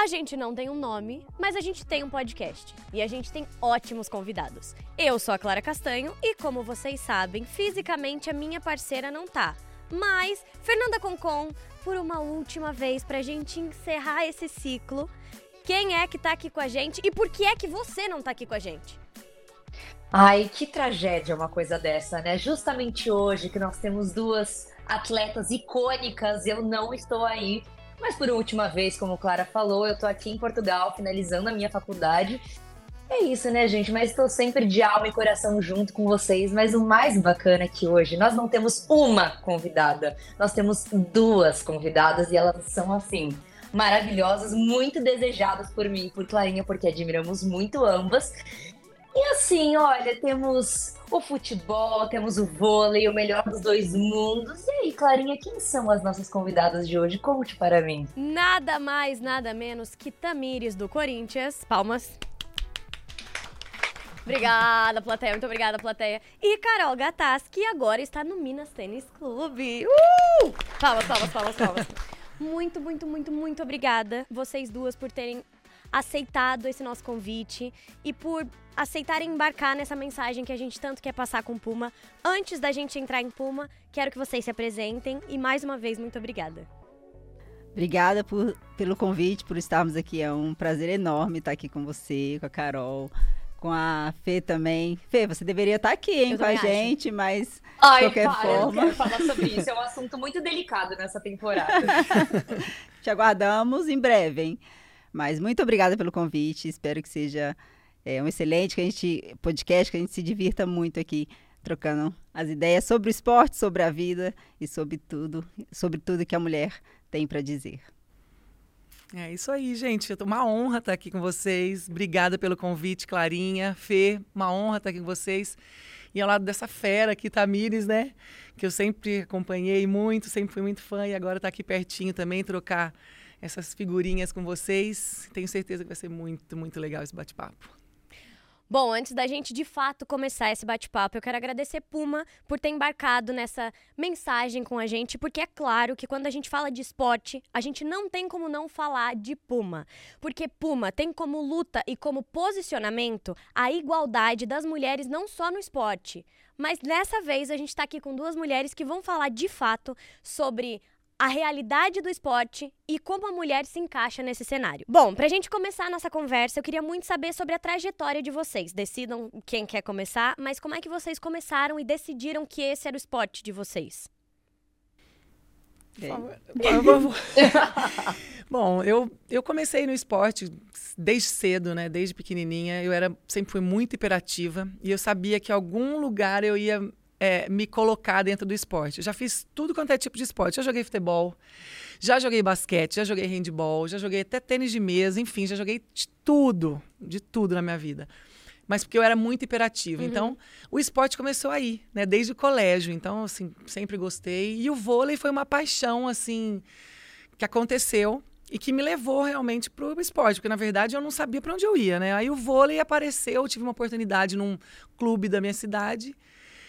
A gente não tem um nome, mas a gente tem um podcast. E a gente tem ótimos convidados. Eu sou a Clara Castanho e, como vocês sabem, fisicamente a minha parceira não tá. Mas, Fernanda Concon, por uma última vez, pra gente encerrar esse ciclo, quem é que tá aqui com a gente e por que é que você não tá aqui com a gente? Ai, que tragédia uma coisa dessa, né? Justamente hoje que nós temos duas atletas icônicas, eu não estou aí mas por última vez, como Clara falou, eu tô aqui em Portugal, finalizando a minha faculdade. É isso, né, gente? Mas estou sempre de alma e coração junto com vocês. Mas o mais bacana é que hoje nós não temos uma convidada, nós temos duas convidadas e elas são assim maravilhosas, muito desejadas por mim e por Clarinha, porque admiramos muito ambas. E assim, olha, temos o futebol, temos o vôlei, o melhor dos dois mundos. E aí, Clarinha, quem são as nossas convidadas de hoje? Conte para mim. Nada mais, nada menos que Tamires do Corinthians. Palmas. Obrigada, plateia. Muito obrigada, plateia. E Carol Gataz, que agora está no Minas Tênis Clube. Uh! Palmas, palmas, palmas, palmas. Muito, muito, muito, muito obrigada, vocês duas, por terem aceitado esse nosso convite e por aceitarem embarcar nessa mensagem que a gente tanto quer passar com Puma. Antes da gente entrar em Puma, quero que vocês se apresentem e mais uma vez muito obrigada. Obrigada por, pelo convite, por estarmos aqui. É um prazer enorme estar aqui com você, com a Carol, com a Fê também. Fê, você deveria estar aqui, hein, com a acho. gente, mas Ai, de qualquer para, forma. Eu quero falar sobre isso. É um assunto muito delicado nessa temporada. Te aguardamos em breve, hein? Mas muito obrigada pelo convite. Espero que seja é, um excelente que a gente, podcast, que a gente se divirta muito aqui trocando as ideias sobre o esporte, sobre a vida e sobre tudo, sobre tudo que a mulher tem para dizer. É isso aí, gente. Uma honra estar aqui com vocês. Obrigada pelo convite, Clarinha, Fê. Uma honra estar aqui com vocês. E ao lado dessa fera aqui, Tamires, né? Que eu sempre acompanhei muito, sempre fui muito fã e agora está aqui pertinho também, trocar essas figurinhas com vocês. Tenho certeza que vai ser muito, muito legal esse bate-papo. Bom, antes da gente de fato começar esse bate-papo, eu quero agradecer Puma por ter embarcado nessa mensagem com a gente, porque é claro que quando a gente fala de esporte, a gente não tem como não falar de Puma. Porque Puma tem como luta e como posicionamento a igualdade das mulheres não só no esporte. Mas dessa vez a gente está aqui com duas mulheres que vão falar de fato sobre a realidade do esporte e como a mulher se encaixa nesse cenário. Bom, pra gente começar a nossa conversa, eu queria muito saber sobre a trajetória de vocês. Decidam quem quer começar, mas como é que vocês começaram e decidiram que esse era o esporte de vocês? Bom, eu, eu comecei no esporte desde cedo, né? Desde pequenininha. Eu era sempre fui muito hiperativa e eu sabia que em algum lugar eu ia é, me colocar dentro do esporte. Eu já fiz tudo quanto é tipo de esporte. Já joguei futebol, já joguei basquete, já joguei handball, já joguei até tênis de mesa, enfim, já joguei de tudo, de tudo na minha vida. Mas porque eu era muito hiperativa. Uhum. Então, o esporte começou aí, né? Desde o colégio. Então, assim, sempre gostei. E o vôlei foi uma paixão, assim, que aconteceu e que me levou realmente para o esporte, porque na verdade eu não sabia para onde eu ia, né? Aí o vôlei apareceu, eu tive uma oportunidade num clube da minha cidade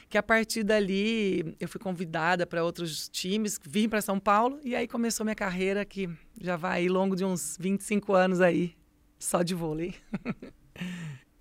que a partir dali eu fui convidada para outros times, vim para São Paulo e aí começou minha carreira que já vai longo de uns 25 anos aí, só de vôlei.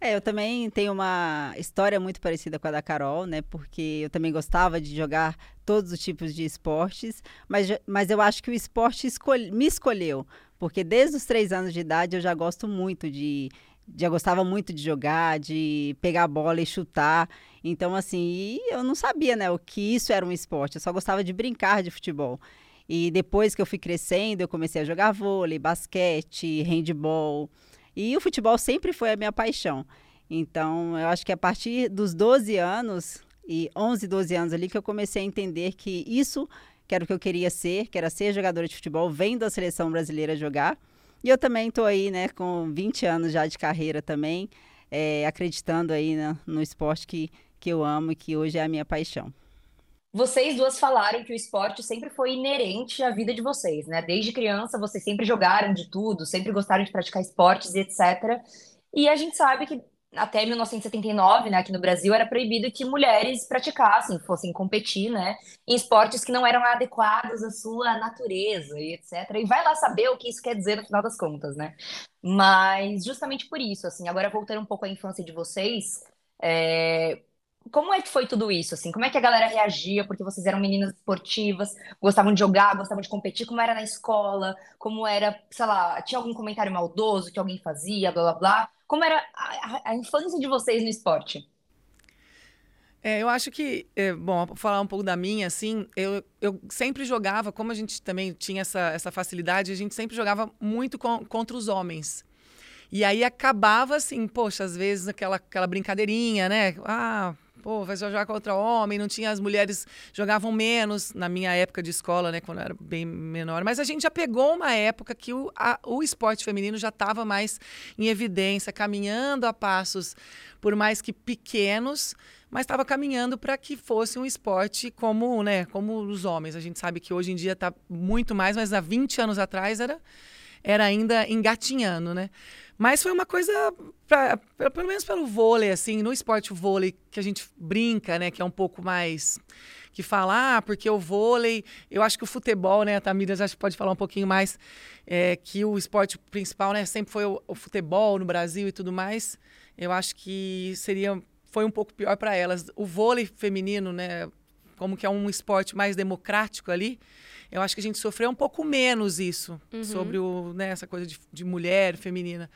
É, eu também tenho uma história muito parecida com a da Carol, né? Porque eu também gostava de jogar todos os tipos de esportes, mas, mas eu acho que o esporte escolhe, me escolheu, porque desde os três anos de idade eu já gosto muito de já gostava muito de jogar, de pegar a bola e chutar. Então, assim, eu não sabia, né, o que isso era um esporte. Eu só gostava de brincar de futebol. E depois que eu fui crescendo, eu comecei a jogar vôlei, basquete, handball. E o futebol sempre foi a minha paixão. Então, eu acho que a partir dos 12 anos, e 11, 12 anos ali, que eu comecei a entender que isso que era o que eu queria ser, que era ser jogadora de futebol, vendo a seleção brasileira jogar. E eu também estou aí, né, com 20 anos já de carreira também, é, acreditando aí né, no esporte que, que eu amo e que hoje é a minha paixão. Vocês duas falaram que o esporte sempre foi inerente à vida de vocês, né? Desde criança, vocês sempre jogaram de tudo, sempre gostaram de praticar esportes e etc. E a gente sabe que até 1979, né, aqui no Brasil, era proibido que mulheres praticassem, fossem competir, né, em esportes que não eram adequados à sua natureza e etc. E vai lá saber o que isso quer dizer no final das contas, né? Mas justamente por isso, assim, agora voltando um pouco à infância de vocês, é, como é que foi tudo isso, assim? Como é que a galera reagia? Porque vocês eram meninas esportivas, gostavam de jogar, gostavam de competir. Como era na escola? Como era, sei lá, tinha algum comentário maldoso que alguém fazia, blá, blá, blá? Como era a, a infância de vocês no esporte? É, eu acho que, é, bom, falar um pouco da minha, assim, eu, eu sempre jogava, como a gente também tinha essa, essa facilidade, a gente sempre jogava muito com, contra os homens. E aí acabava assim, poxa, às vezes aquela, aquela brincadeirinha, né? Ah, pô, vai jogar contra homem, não tinha as mulheres jogavam menos na minha época de escola, né, quando eu era bem menor. Mas a gente já pegou uma época que o, a, o esporte feminino já estava mais em evidência, caminhando a passos, por mais que pequenos, mas estava caminhando para que fosse um esporte como, né, como os homens. A gente sabe que hoje em dia está muito mais, mas há 20 anos atrás era era ainda engatinhando, né? Mas foi uma coisa, pra, pelo menos pelo vôlei, assim, no esporte vôlei, que a gente brinca, né? Que é um pouco mais. Que fala, ah, porque o vôlei. Eu acho que o futebol, né? A Tamira já pode falar um pouquinho mais. É, que o esporte principal, né? Sempre foi o, o futebol no Brasil e tudo mais. Eu acho que seria. Foi um pouco pior para elas. O vôlei feminino, né? Como que é um esporte mais democrático ali eu acho que a gente sofreu um pouco menos isso, uhum. sobre o, né, essa coisa de, de, mulher, feminina.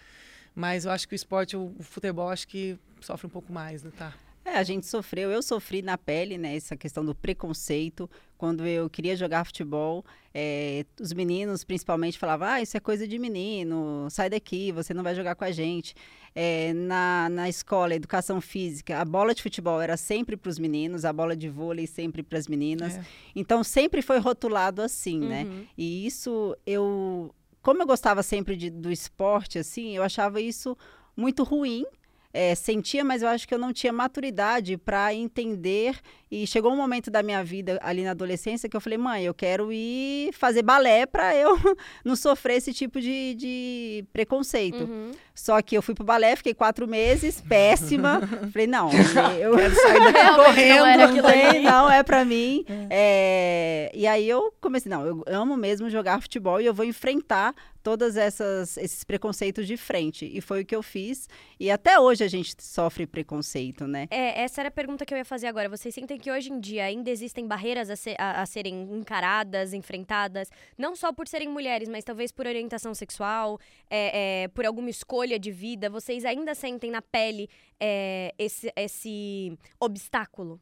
Mas eu acho que o esporte, o, o futebol, acho que sofre um pouco mais, né, tá? É, a gente sofreu, eu sofri na pele, né, essa questão do preconceito. Quando eu queria jogar futebol, é, os meninos principalmente falavam: ah, isso é coisa de menino, sai daqui, você não vai jogar com a gente. É, na, na escola, educação física, a bola de futebol era sempre para os meninos, a bola de vôlei sempre para as meninas. É. Então sempre foi rotulado assim, né? uhum. né? E isso eu. Como eu gostava sempre de, do esporte, assim, eu achava isso muito ruim é, sentia, mas eu acho que eu não tinha maturidade para entender. E chegou um momento da minha vida ali na adolescência que eu falei, mãe, eu quero ir fazer balé para eu não sofrer esse tipo de, de preconceito. Uhum. Só que eu fui pro balé, fiquei quatro meses, péssima. falei, não, eu quero sair daqui correndo. Não, não é para mim. É. É... E aí eu comecei, não, eu amo mesmo jogar futebol e eu vou enfrentar todas essas esses preconceitos de frente e foi o que eu fiz e até hoje a gente sofre preconceito né é essa era a pergunta que eu ia fazer agora vocês sentem que hoje em dia ainda existem barreiras a, ser, a, a serem encaradas enfrentadas não só por serem mulheres mas talvez por orientação sexual é, é, por alguma escolha de vida vocês ainda sentem na pele é, esse esse obstáculo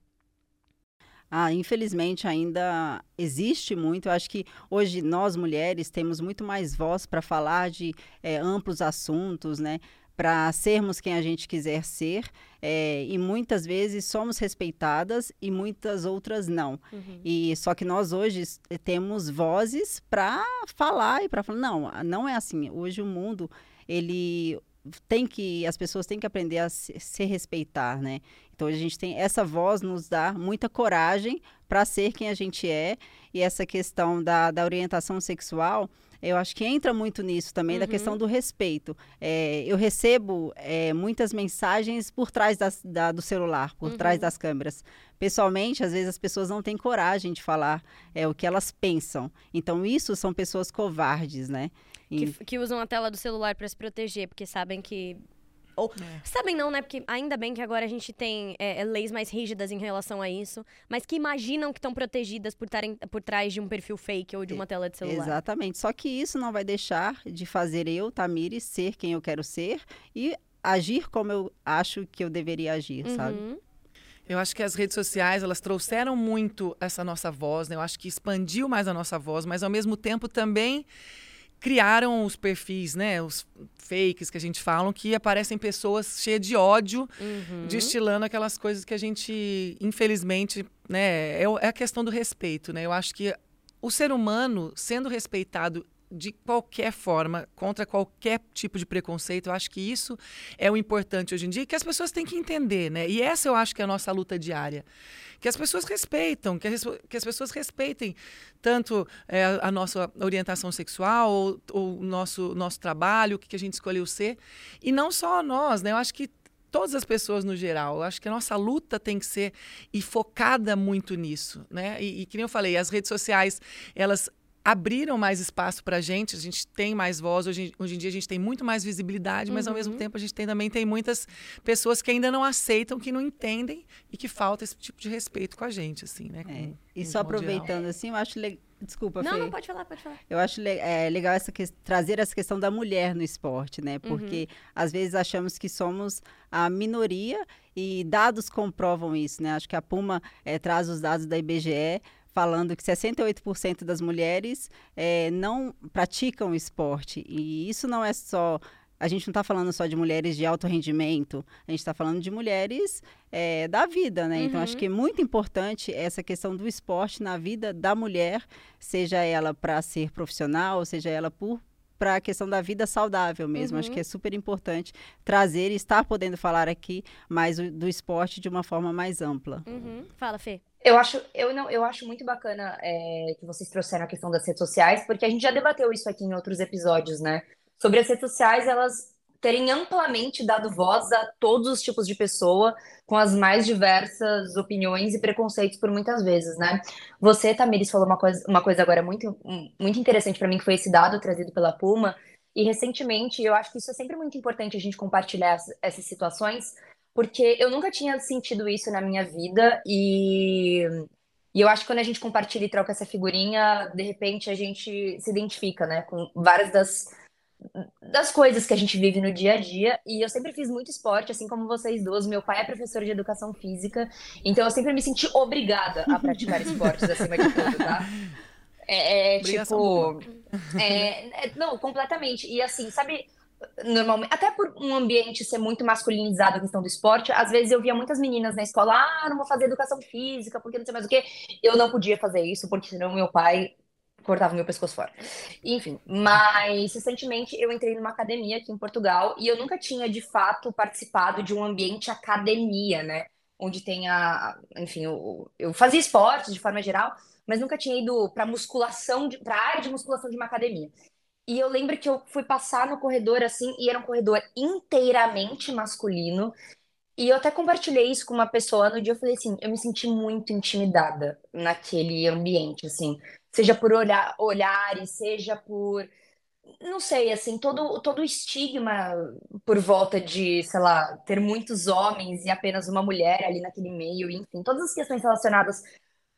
ah, infelizmente ainda existe muito. Eu acho que hoje nós mulheres temos muito mais voz para falar de é, amplos assuntos, né? Para sermos quem a gente quiser ser. É, e muitas vezes somos respeitadas e muitas outras não. Uhum. E só que nós hoje temos vozes para falar e para falar não, não é assim. Hoje o mundo ele tem que as pessoas têm que aprender a se, se, respeitar, né? Então a gente tem essa voz nos dá muita coragem para ser quem a gente é e essa questão da, da orientação sexual eu acho que entra muito nisso também, uhum. da questão do respeito. É, eu recebo é, muitas mensagens por trás das, da, do celular, por uhum. trás das câmeras. Pessoalmente, às vezes as pessoas não têm coragem de falar é, o que elas pensam. Então, isso são pessoas covardes, né? Que, que usam a tela do celular para se proteger, porque sabem que ou, é. sabem não, né? Porque ainda bem que agora a gente tem é, é leis mais rígidas em relação a isso, mas que imaginam que estão protegidas por, tarem, por trás de um perfil fake ou de uma tela de celular. Exatamente. Só que isso não vai deixar de fazer eu, Tamiri, ser quem eu quero ser e agir como eu acho que eu deveria agir, uhum. sabe? Eu acho que as redes sociais, elas trouxeram muito essa nossa voz, né? Eu acho que expandiu mais a nossa voz, mas ao mesmo tempo também criaram os perfis, né? Os fakes que a gente fala, que aparecem pessoas cheias de ódio, uhum. destilando aquelas coisas que a gente, infelizmente, né? É, é a questão do respeito, né? Eu acho que o ser humano, sendo respeitado de qualquer forma, contra qualquer tipo de preconceito. Eu acho que isso é o importante hoje em dia, que as pessoas têm que entender, né? E essa eu acho que é a nossa luta diária. Que as pessoas respeitam, que, as, que as pessoas respeitem tanto é, a nossa orientação sexual, ou, o nosso, nosso trabalho, o que a gente escolheu ser. E não só nós, né? Eu acho que todas as pessoas no geral. Eu acho que a nossa luta tem que ser e focada muito nisso, né? E, e que nem eu falei, as redes sociais, elas abriram mais espaço para a gente, a gente tem mais voz, hoje, hoje em dia a gente tem muito mais visibilidade, mas uhum. ao mesmo uhum. tempo a gente tem, também tem muitas pessoas que ainda não aceitam, que não entendem e que falta esse tipo de respeito com a gente, assim, né? Com, é. E só aproveitando, assim, eu acho legal. Desculpa, Não, Fê. não, pode falar, pode falar. Eu acho le é, legal essa que trazer essa questão da mulher no esporte, né? Porque uhum. às vezes achamos que somos a minoria e dados comprovam isso, né? Acho que a Puma é, traz os dados da IBGE falando que 68% das mulheres é, não praticam esporte. E isso não é só. A gente não está falando só de mulheres de alto rendimento, a gente está falando de mulheres é, da vida, né? Uhum. Então, acho uhum. que é muito importante essa questão do esporte na vida da mulher, seja ela para ser profissional, seja ela por para a questão da vida saudável mesmo. Uhum. Acho que é super importante trazer e estar podendo falar aqui mais do esporte de uma forma mais ampla. Uhum. Fala, Fê. Eu acho, eu não, eu acho muito bacana é, que vocês trouxeram a questão das redes sociais, porque a gente já debateu isso aqui em outros episódios, né? Sobre as redes sociais, elas terem amplamente dado voz a todos os tipos de pessoa, com as mais diversas opiniões e preconceitos por muitas vezes, né? Você, Tamiris, falou uma coisa, uma coisa agora muito, muito interessante para mim, que foi esse dado trazido pela Puma, e recentemente, eu acho que isso é sempre muito importante a gente compartilhar essas situações, porque eu nunca tinha sentido isso na minha vida e, e eu acho que quando a gente compartilha e troca essa figurinha, de repente a gente se identifica, né, com várias das, das coisas que a gente vive no dia a dia. E eu sempre fiz muito esporte, assim como vocês duas. Meu pai é professor de educação física, então eu sempre me senti obrigada a praticar esportes acima de tudo, tá? É, é tipo. É, é, não, completamente. E assim, sabe normalmente, até por um ambiente ser muito masculinizado a questão do esporte, às vezes eu via muitas meninas na escola, ah, não vou fazer educação física, porque não sei mais o quê. Eu não podia fazer isso, porque senão meu pai cortava meu pescoço fora. Enfim, mas recentemente eu entrei numa academia aqui em Portugal e eu nunca tinha de fato participado de um ambiente academia, né? Onde tenha, enfim, eu, eu fazia esportes de forma geral, mas nunca tinha ido para musculação, para área de musculação de uma academia. E eu lembro que eu fui passar no corredor assim, e era um corredor inteiramente masculino. E eu até compartilhei isso com uma pessoa no dia. Eu falei assim: eu me senti muito intimidada naquele ambiente, assim. Seja por olhar, olhares, seja por. Não sei, assim, todo, todo o estigma por volta de, sei lá, ter muitos homens e apenas uma mulher ali naquele meio, enfim, todas as questões relacionadas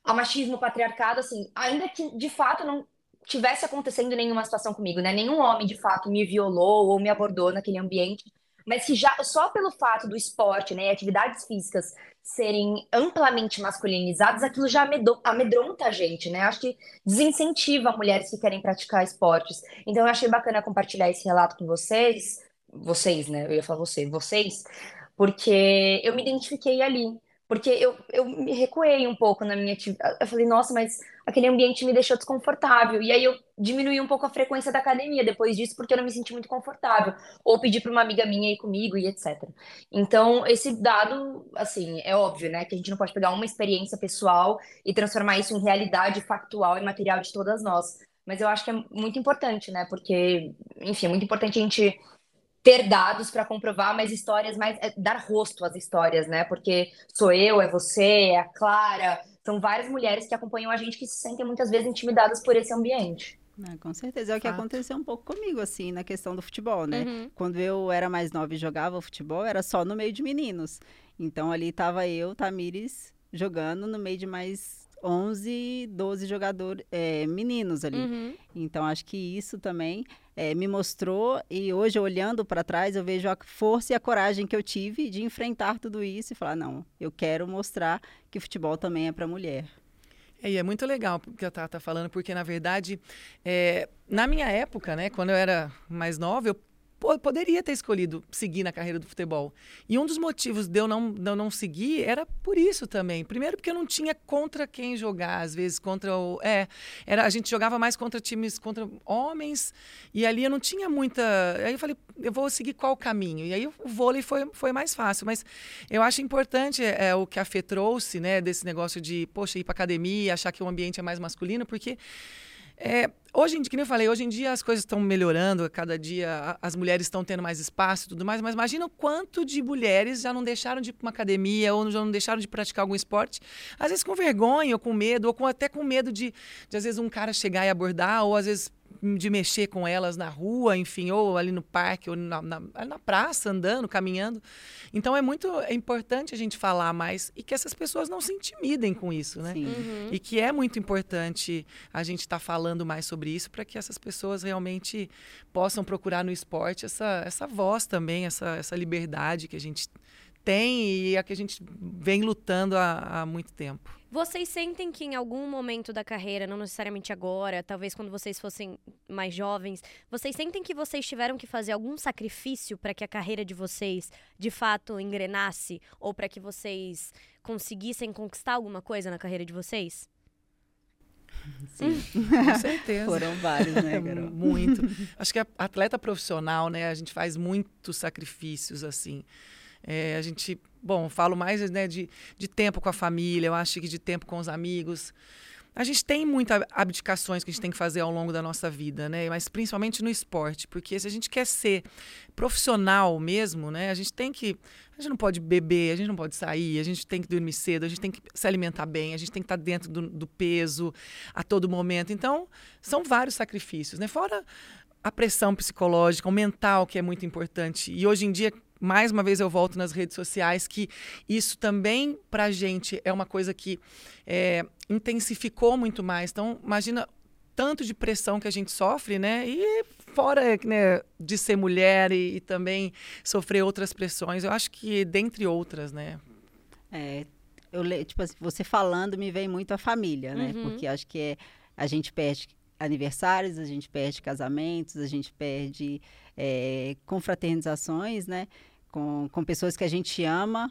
ao machismo, patriarcado, assim, ainda que de fato não tivesse acontecendo nenhuma situação comigo, né? Nenhum homem de fato me violou ou me abordou naquele ambiente, mas que já só pelo fato do esporte, né, atividades físicas serem amplamente masculinizadas, aquilo já amedronta a gente, né? Acho que desincentiva mulheres que querem praticar esportes. Então eu achei bacana compartilhar esse relato com vocês, vocês, né? Eu ia falar você, vocês, porque eu me identifiquei ali. Porque eu, eu me recuei um pouco na minha atividade. Eu falei, nossa, mas aquele ambiente me deixou desconfortável. E aí eu diminuí um pouco a frequência da academia depois disso, porque eu não me senti muito confortável. Ou pedi para uma amiga minha ir comigo e etc. Então, esse dado, assim, é óbvio, né? Que a gente não pode pegar uma experiência pessoal e transformar isso em realidade factual e material de todas nós. Mas eu acho que é muito importante, né? Porque, enfim, é muito importante a gente ter dados para comprovar, mas histórias mais. É, dar rosto às histórias, né? Porque sou eu, é você, é a Clara. São várias mulheres que acompanham a gente que se sentem muitas vezes intimidadas por esse ambiente. Ah, com certeza. É o que Fato. aconteceu um pouco comigo, assim, na questão do futebol, né? Uhum. Quando eu era mais nova e jogava futebol, era só no meio de meninos. Então ali estava eu, Tamires, jogando no meio de mais 11, 12 jogadores é, meninos ali. Uhum. Então, acho que isso também é, me mostrou, e hoje, olhando para trás, eu vejo a força e a coragem que eu tive de enfrentar tudo isso e falar: não, eu quero mostrar que futebol também é para mulher. É, e é muito legal o que a Tata está falando, porque, na verdade, é, na minha época, né, quando eu era mais nova, eu poderia ter escolhido seguir na carreira do futebol. E um dos motivos de eu não, de eu não seguir era por isso também. Primeiro porque eu não tinha contra quem jogar, às vezes contra o... É, era, a gente jogava mais contra times, contra homens, e ali eu não tinha muita... Aí eu falei, eu vou seguir qual caminho? E aí o vôlei foi, foi mais fácil. Mas eu acho importante é, é o que a Fê trouxe, né, desse negócio de, poxa, ir para academia, achar que o ambiente é mais masculino, porque É, hoje em dia, como eu falei, hoje em dia as coisas estão melhorando, cada dia as mulheres estão tendo mais espaço e tudo mais, mas imagina o quanto de mulheres já não deixaram de ir para uma academia ou já não deixaram de praticar algum esporte, às vezes com vergonha ou com medo, ou com, até com medo de, de às vezes um cara chegar e abordar, ou às vezes de mexer com elas na rua, enfim, ou ali no parque, ou na, na, na, praça, andando, caminhando. Então é muito é importante a gente falar mais e que essas pessoas não se intimidem com isso, né? Uhum. E que é muito importante a gente estar tá falando mais sobre isso para que essas pessoas realmente possam procurar no esporte essa, essa voz também, essa, essa liberdade que a gente tem e a que a gente vem lutando há, há muito tempo. Vocês sentem que em algum momento da carreira, não necessariamente agora, talvez quando vocês fossem mais jovens, vocês sentem que vocês tiveram que fazer algum sacrifício para que a carreira de vocês de fato engrenasse ou para que vocês conseguissem conquistar alguma coisa na carreira de vocês? Sim, com certeza. Foram vários, né, Carol? Muito. Acho que a atleta profissional, né, a gente faz muitos sacrifícios assim. É, a gente, bom, falo mais né, de, de tempo com a família, eu acho que de tempo com os amigos. A gente tem muitas abdicações que a gente tem que fazer ao longo da nossa vida, né? Mas principalmente no esporte, porque se a gente quer ser profissional mesmo, né? A gente tem que, a gente não pode beber, a gente não pode sair, a gente tem que dormir cedo, a gente tem que se alimentar bem, a gente tem que estar dentro do, do peso a todo momento. Então, são vários sacrifícios, né? Fora a pressão psicológica, o mental, que é muito importante. E hoje em dia, mais uma vez eu volto nas redes sociais, que isso também para a gente é uma coisa que é, intensificou muito mais. Então, imagina tanto de pressão que a gente sofre, né? E fora né, de ser mulher e, e, também sofrer outras pressões, eu acho que dentre outras, né? É, eu tipo assim, você falando me vem muito a família, né? Uhum. Porque acho que é, a gente perde aniversários, a gente perde casamentos, a gente perde é, confraternizações, né? Com, com pessoas que a gente ama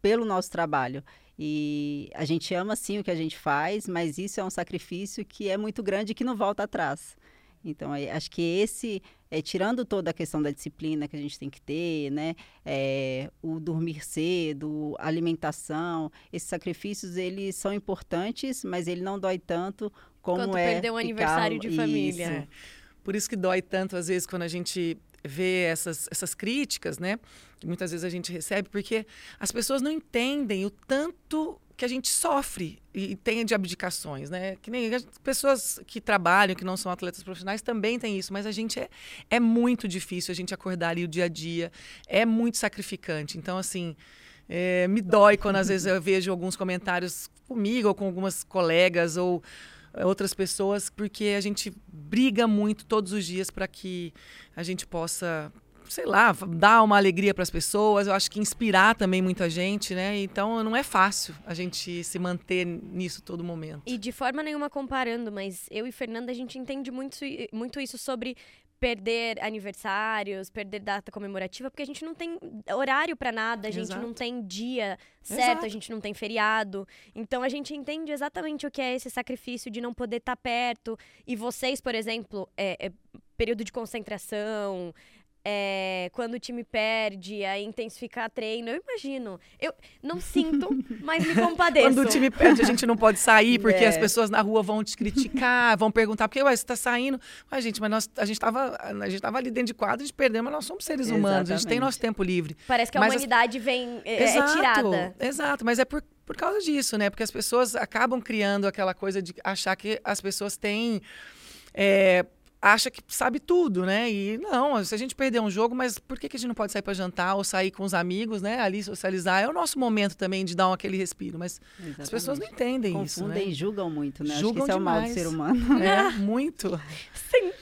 pelo nosso trabalho. E a gente ama sim o que a gente faz, mas isso é um sacrifício que é muito grande e que não volta atrás. Então, é, acho que esse, é, tirando toda a questão da disciplina que a gente tem que ter, né, é, o dormir cedo, a alimentação, esses sacrifícios, eles são importantes, mas ele não dói tanto como Quanto é perder um aniversário de família. É. Por isso que dói tanto, às vezes, quando a gente ver essas, essas críticas, né? Que muitas vezes a gente recebe, porque as pessoas não entendem o tanto que a gente sofre e tem de abdicações, né? Que nem as pessoas que trabalham, que não são atletas profissionais, também tem isso, mas a gente é, é muito difícil a gente acordar ali o dia a dia, é muito sacrificante. Então, assim, é, me dói quando às vezes eu vejo alguns comentários comigo ou com algumas colegas ou outras pessoas, porque a gente briga muito todos os dias para que a gente possa sei lá, dar uma alegria para as pessoas, eu acho que inspirar também muita gente, né? Então não é fácil a gente se manter nisso todo momento. E de forma nenhuma comparando, mas eu e Fernanda a gente entende muito, muito isso sobre perder aniversários, perder data comemorativa, porque a gente não tem horário para nada, a gente Exato. não tem dia certo, Exato. a gente não tem feriado. Então a gente entende exatamente o que é esse sacrifício de não poder estar tá perto. E vocês, por exemplo, é, é período de concentração, é, quando o time perde, a intensificar treino. Eu imagino. Eu não sinto, mas me compadeço. Quando o time perde, a gente não pode sair, porque é. as pessoas na rua vão te criticar, vão perguntar, por que você está saindo? Ué, gente, mas nós, a gente estava a gente tava ali dentro de quadro, a gente perdeu, mas nós somos seres Exatamente. humanos, a gente tem nosso tempo livre. Parece que a mas humanidade as... vem, é, exato, é tirada. Exato, mas é por, por causa disso, né? Porque as pessoas acabam criando aquela coisa de achar que as pessoas têm. É, acha que sabe tudo, né? E não, se a gente perder um jogo, mas por que, que a gente não pode sair para jantar ou sair com os amigos, né? Ali socializar. É o nosso momento também de dar um, aquele respiro, mas Exatamente. as pessoas não entendem Confundem isso. Né? Confundem e julgam muito, né? Julgam Acho que isso demais. é o mal do ser humano. É, muito. Sim.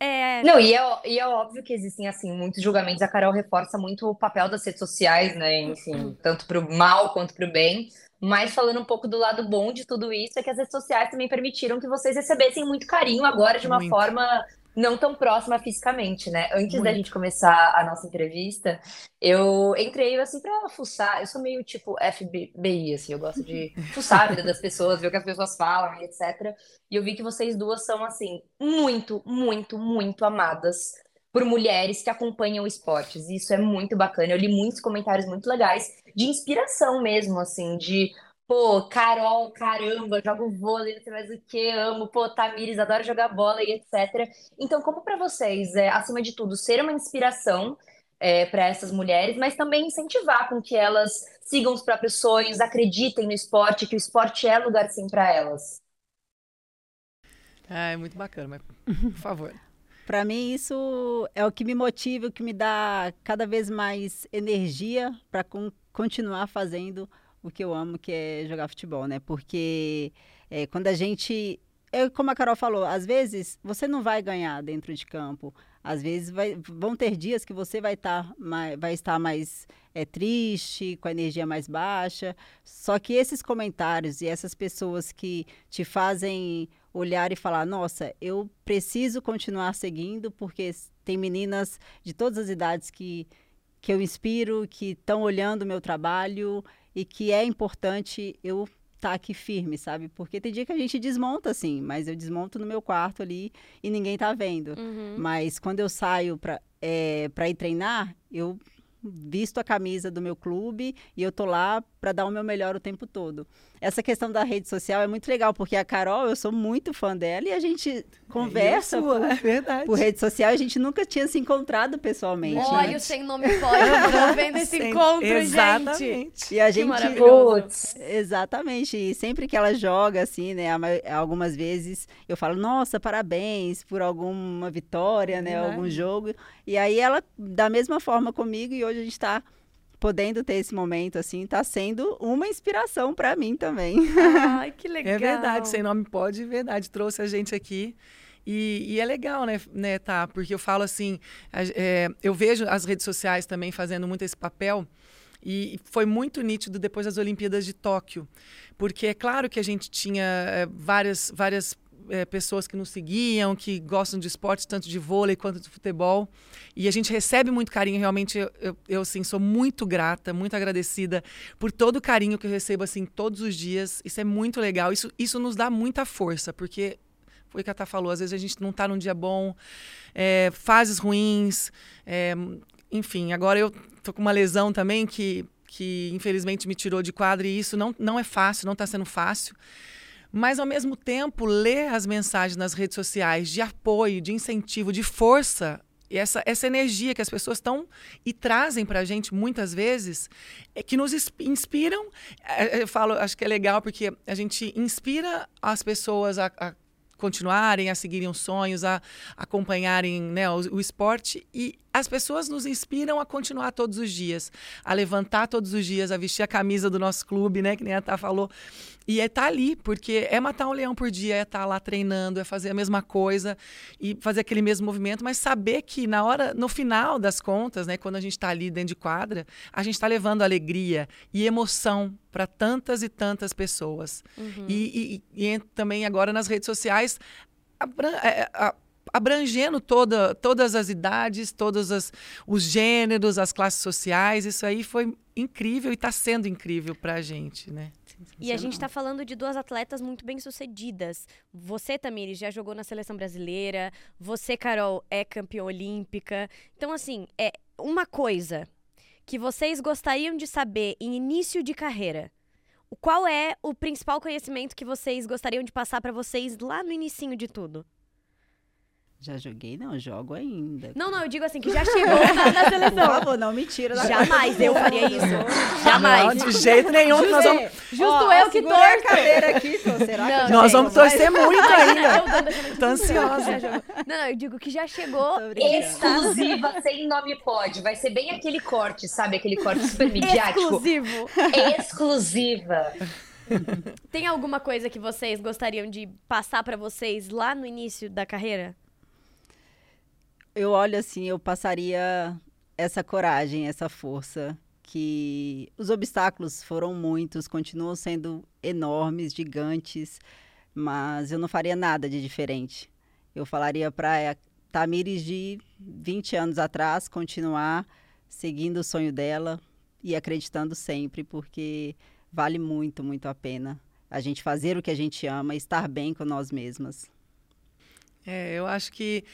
É... Não, e é, e é óbvio que existem, assim, muitos julgamentos. A Carol reforça muito o papel das redes sociais, né? Enfim, tanto para o mal quanto para o bem. Mas falando um pouco do lado bom de tudo isso, é que as redes sociais também permitiram que vocês recebessem muito carinho agora de uma muito. forma não tão próxima fisicamente, né? Antes muito. da gente começar a nossa entrevista, eu entrei assim pra fuçar. Eu sou meio tipo FBI, assim, eu gosto de fuçar a vida das pessoas, ver o que as pessoas falam e etc. E eu vi que vocês duas são, assim, muito, muito, muito amadas por mulheres que acompanham esportes. Isso é muito bacana. Eu li muitos comentários muito legais de inspiração mesmo, assim, de pô, Carol, caramba, jogo vôlei, não sei mais o que, amo, pô, Tamires, adoro jogar bola e etc. Então, como para vocês, é, acima de tudo, ser uma inspiração é, para essas mulheres, mas também incentivar com que elas sigam os próprios sonhos, acreditem no esporte, que o esporte é lugar sim para elas. Ah, é muito bacana, mas por favor. Para mim, isso é o que me motiva, o que me dá cada vez mais energia para con continuar fazendo o que eu amo, que é jogar futebol, né? Porque é, quando a gente. É como a Carol falou, às vezes você não vai ganhar dentro de campo. Às vezes vai, vão ter dias que você vai, tá, vai estar mais é, triste, com a energia mais baixa. Só que esses comentários e essas pessoas que te fazem olhar e falar: nossa, eu preciso continuar seguindo, porque tem meninas de todas as idades que, que eu inspiro, que estão olhando o meu trabalho e que é importante eu estar tá aqui firme, sabe? Porque tem dia que a gente desmonta assim, mas eu desmonto no meu quarto ali e ninguém tá vendo. Uhum. Mas quando eu saio para é, pra ir treinar, eu visto a camisa do meu clube e eu tô lá para dar o meu melhor o tempo todo. Essa questão da rede social é muito legal, porque a Carol, eu sou muito fã dela e a gente conversa Isso, por, é verdade. por rede social e a gente nunca tinha se encontrado pessoalmente. Olha, né? o sem nome pode, eu vendo esse Sem, encontro, exatamente. gente. E a gente Putz. Exatamente. E sempre que ela joga assim, né, algumas vezes eu falo: "Nossa, parabéns por alguma vitória, né, algum jogo". E aí ela da mesma forma comigo e hoje a gente está podendo ter esse momento, assim, tá sendo uma inspiração para mim também. Ai, que legal. É verdade, sem nome pode, verdade. Trouxe a gente aqui. E, e, é legal, né, né, tá? Porque eu falo assim, é, eu vejo as redes sociais também fazendo muito esse papel. E foi muito nítido depois das Olimpíadas de Tóquio. Porque é claro que a gente tinha é, várias, várias é, pessoas que nos seguiam, que gostam de esportes, tanto de vôlei quanto de futebol. E a gente recebe muito carinho, realmente eu, eu, assim, sou muito grata, muito agradecida por todo o carinho que eu recebo assim todos os dias. Isso é muito legal. Isso, isso nos dá muita força, porque foi o que a Tá falou, às vezes a gente não está num dia bom, é, fases ruins, é, enfim, agora eu tô com uma lesão também que, que infelizmente me tirou de quadro e isso não, não é fácil, não está sendo fácil mas ao mesmo tempo ler as mensagens nas redes sociais de apoio, de incentivo, de força, e essa, essa energia que as pessoas estão e trazem para a gente muitas vezes, é que nos inspiram. É, é, eu falo, acho que é legal porque a gente inspira as pessoas a, a continuarem, a seguirem os sonhos, a acompanharem né, o, o, esporte. E as pessoas nos inspiram a continuar todos os dias, a levantar todos os dias, a vestir a camisa do nosso clube, né? Que nem a Tá falou. E é estar tá ali, porque é matar um leão por dia, é estar tá lá treinando, é fazer a mesma coisa e fazer aquele mesmo movimento, mas saber que na hora, no final das contas, né, quando a gente está ali dentro de quadra, a gente está levando alegria e emoção para tantas e tantas pessoas. Uhum. E, e, e, também agora nas redes sociais, é, abrangendo toda, todas as idades, todos as, os gêneros, as classes sociais. Isso aí foi incrível e está sendo incrível para a gente, né? E a gente está falando de duas atletas muito bem sucedidas. Você, Tamires, já jogou na seleção brasileira. Você, Carol, é campeã olímpica. Então, assim, é uma coisa que vocês gostariam de saber em início de carreira. Qual é o principal conhecimento que vocês gostariam de passar para vocês lá no início de tudo? Já joguei? Não, jogo ainda. Não, não, eu digo assim, que já chegou na, seleção. Por favor, não me tira da Jamais eu faria isso. Jamais. Não, de jeito nenhum. Justo, nós vamos... Justo Ó, eu que torço. a cadeira aqui, pô. Será não, que Nós vamos torcer muito ainda. Tô ansiosa. Não, não, eu digo que já chegou. Exclusiva, sem nome pode. Vai ser bem aquele corte, sabe? Aquele corte super midiático. Exclusivo. Exclusiva. Tem alguma coisa que vocês gostariam de passar para vocês lá no início da carreira? Eu olho assim, eu passaria essa coragem, essa força que os obstáculos foram muitos, continuam sendo enormes, gigantes, mas eu não faria nada de diferente. Eu falaria para Tamires de 20 anos atrás continuar seguindo o sonho dela e acreditando sempre, porque vale muito, muito a pena a gente fazer o que a gente ama estar bem com nós mesmas. É, eu acho que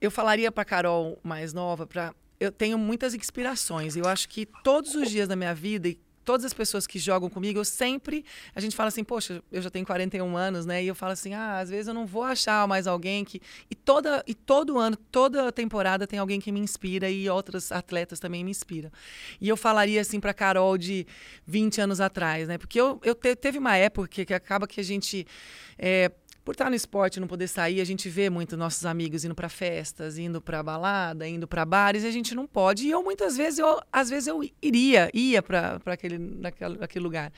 eu falaria para Carol mais nova, para eu tenho muitas inspirações. Eu acho que todos os dias da minha vida e todas as pessoas que jogam comigo, eu sempre. A gente fala assim, poxa, eu já tenho 41 anos, né? E eu falo assim, ah, às vezes eu não vou achar mais alguém que. E, toda, e todo ano, toda temporada tem alguém que me inspira e outros atletas também me inspiram. E eu falaria assim para Carol de 20 anos atrás, né? Porque eu, eu te, teve uma época que, acaba que a gente. É, por estar no esporte, não poder sair, a gente vê muito nossos amigos indo para festas, indo para balada, indo para bares, e a gente não pode. E eu muitas vezes, eu, às vezes eu iria, ia para aquele, naquele, lugar.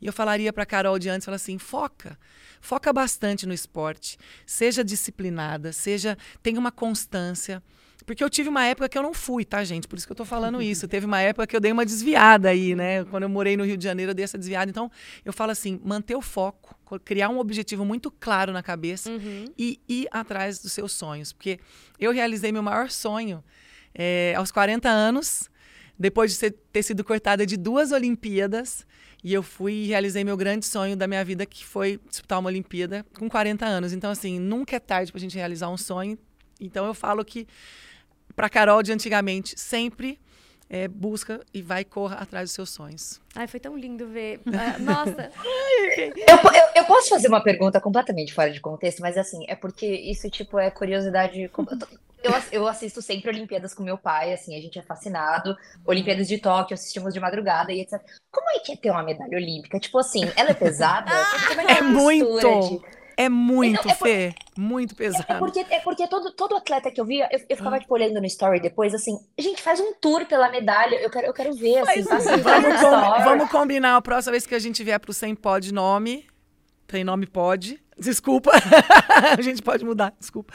E eu falaria para Carol de antes, fala assim, foca, foca bastante no esporte, seja disciplinada, seja tenha uma constância. Porque eu tive uma época que eu não fui, tá, gente? Por isso que eu tô falando isso. Teve uma época que eu dei uma desviada aí, né? Quando eu morei no Rio de Janeiro, eu dei essa desviada. Então, eu falo assim: manter o foco, criar um objetivo muito claro na cabeça uhum. e ir atrás dos seus sonhos. Porque eu realizei meu maior sonho é, aos 40 anos, depois de ser, ter sido cortada de duas Olimpíadas. E eu fui e realizei meu grande sonho da minha vida, que foi disputar uma Olimpíada com 40 anos. Então, assim, nunca é tarde para a gente realizar um sonho. Então, eu falo que para Carol de antigamente, sempre é, busca e vai corra atrás dos seus sonhos. Ai, foi tão lindo ver. Uh, nossa. eu, eu, eu, posso fazer uma pergunta completamente fora de contexto, mas assim, é porque isso, tipo, é curiosidade. Eu, eu assisto sempre Olimpíadas com meu pai, assim, a gente é fascinado. Olimpíadas de Tóquio, assistimos de madrugada e etc. Como é que é ter uma medalha olímpica? Tipo assim, ela é pesada? Como é, é, é muito! De... É muito, é Fê. Por... Muito pesado. É, é, porque, é porque todo, todo atleta que eu via, eu, eu ficava, ah. tipo, olhando no story depois, assim, gente, faz um tour pela medalha. Eu quero, eu quero ver, assim, assim vamos, com, vamos combinar a próxima vez que a gente vier pro Sem Pod Nome. Tem nome pode. Desculpa. a gente pode mudar, desculpa.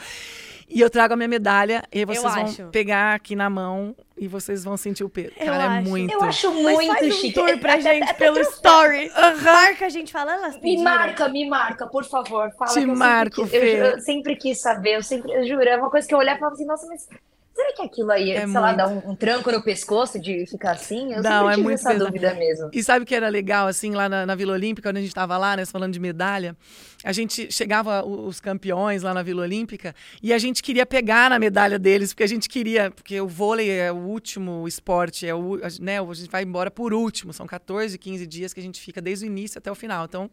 E eu trago a minha medalha e vocês eu vão acho. pegar aqui na mão e vocês vão sentir o peso. Eu Cara, é acho. é muito. Eu acho muito Mas faz chique. Um tour pra gente até, pelo story. Uhum. Marca a gente falando Me marca, me marca, por favor. Fala Te marco, sempre quis, eu, eu, sempre quis saber, eu sempre, eu juro, é uma coisa que eu olhava e falava assim, nossa, mas Será que aquilo aí, é sei muito... lá, dá um, um, tranco no pescoço de ficar assim? Eu Não, é muito essa pesado. dúvida mesmo. E sabe o que era legal, assim, lá na, na Vila Olímpica, quando a gente estava lá, né, falando de medalha, a gente chegava os campeões lá na Vila Olímpica e a gente queria pegar na medalha deles, porque a gente queria, porque o vôlei é o último esporte, é o, né, a gente vai embora por último, são 14, 15 dias que a gente fica desde o início até o final. Então,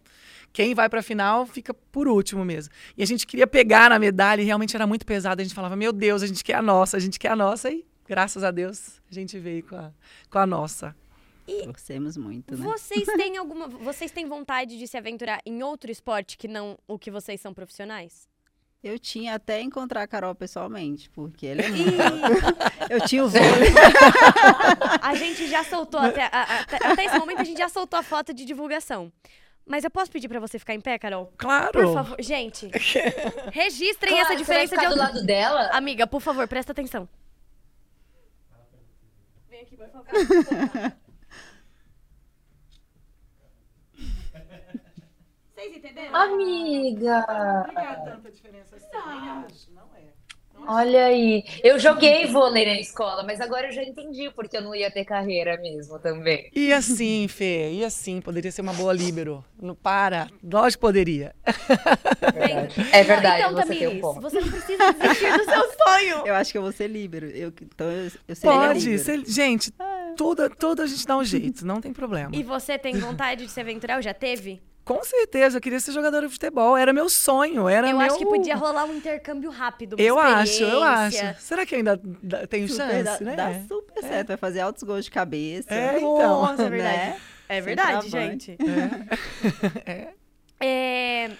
quem vai para a final fica por último mesmo. E a gente queria pegar na medalha e realmente era muito pesado. A gente falava, meu Deus, a gente quer a nossa, a gente quer a nossa. E graças a Deus a gente veio com a, com a nossa. E Torcemos muito, né? Vocês têm alguma. Vocês têm vontade de se aventurar em outro esporte que não o que vocês são profissionais? Eu tinha até encontrar a Carol pessoalmente, porque ela é muito. eu tinha o vôlei. a gente já soltou até, até, até esse momento a gente já soltou a foto de divulgação. Mas eu posso pedir para você ficar em pé, Carol? Claro. Por favor. Gente, registrem claro, essa diferença você vai ficar de do lado dela. Amiga, por favor, presta atenção. Vem aqui, vai focar. Vocês entenderam? Amiga. Não é tanta diferença assim, não. acho. Não é. Olha aí, eu joguei vôlei na escola, mas agora eu já entendi porque eu não ia ter carreira mesmo também. E assim, Fê, e assim, poderia ser uma boa líbero. Não para, lógico que poderia. É verdade, então, você Tamiris, tem um ponto. Você não precisa desistir do seu sonho. Eu acho que eu vou ser líbero, eu, então eu, eu Pode, ser, gente, toda, toda a gente dá um jeito, não tem problema. E você tem vontade de se aventurar? Já teve? Com certeza, eu queria ser jogadora de futebol. Era meu sonho, era eu meu... acho que podia rolar um intercâmbio rápido. Eu acho, eu acho. Será que ainda tenho super, chance, dá, né? Dá super é. certo, vai fazer altos gols de cabeça. É, então. Nossa, é verdade. Né? É verdade, gente. É. é. é